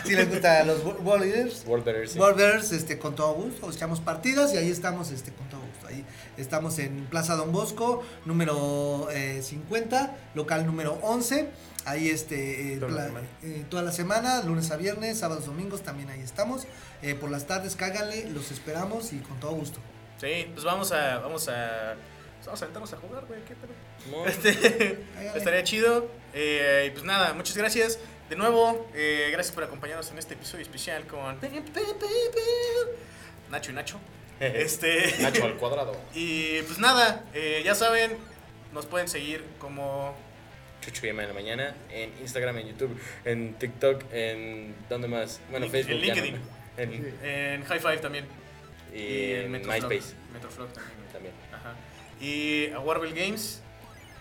si les gusta los Warriors, World Better, sí. Warriors, este, con todo gusto, echamos partidas y ahí estamos, este, con todo gusto, ahí estamos en Plaza Don Bosco, número eh, 50, local número 11, ahí, este, eh, Toda la eh, toda la semana, lunes a viernes, sábados, domingos, también ahí estamos, Eh, por las tardes cáganle, los esperamos y con todo gusto. Sí, pues vamos a. Vamos a. Vamos a sentarnos a jugar, güey. ¿Qué pedo? <laughs> Este, estaría chido. Eh, y pues nada, muchas gracias. De nuevo, eh, gracias por acompañarnos en este episodio especial con Nacho y Nacho. <laughs> Este. Nacho al <laughs> cuadrado. Y pues nada, eh, ya saben, nos pueden seguir como Chucho y Emma en la mañana. En Instagram, en YouTube, en TikTok, en. ¿Dónde más? Bueno, En Facebook. no. LinkedIn. En- en High Five también. y en Metroflog. MySpace Metroflog también. también. Ajá. Y a Warble Games,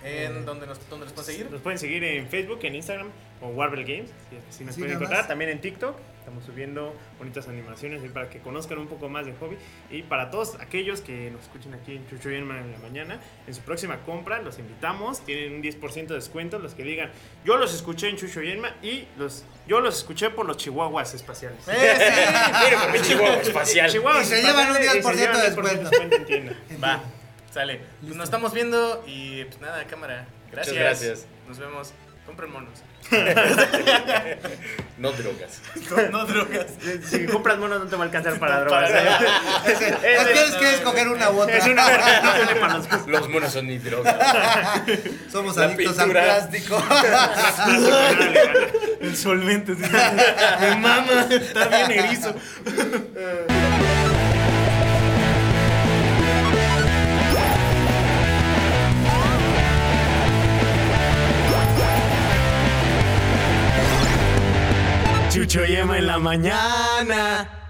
¿en dónde, nos, dónde los pueden seguir? Nos pueden seguir en Facebook, en Instagram o Warble Games. Si, si nos Sí, pueden encontrar. más. También en TikTok. Estamos subiendo bonitas animaciones ahí para que conozcan un poco más del hobby. Y para todos aquellos que nos escuchen aquí en Chucho y Emma en la mañana, en su próxima compra los invitamos. Tienen un 10% de descuento. Los que digan, yo los escuché en Chucho y Emma y los, yo los escuché por los chihuahuas espaciales. ¡Eh, <laughs> Mira, con mi chihuahua espacial. Chihuahuas Y se llevan un espaciales y se 10% de llevan 10% descuento. descuento en sí! <laughs> Va, sale. Pues nos estamos viendo y pues nada, cámara. Gracias. gracias. Nos vemos. Compren monos. <laughs> No drogas. No, no drogas. Si compras monos no te va a alcanzar para <laughs> No, drogas. para. Ese- Ese- Tienes que escoger una u otra. Es una no <laughs> para los Los monos son ni drogas. Somos La adictos pintura. al plástico. El solvente. Me mama. Está bien erizo. Chucho y Emma en la mañana. Ana.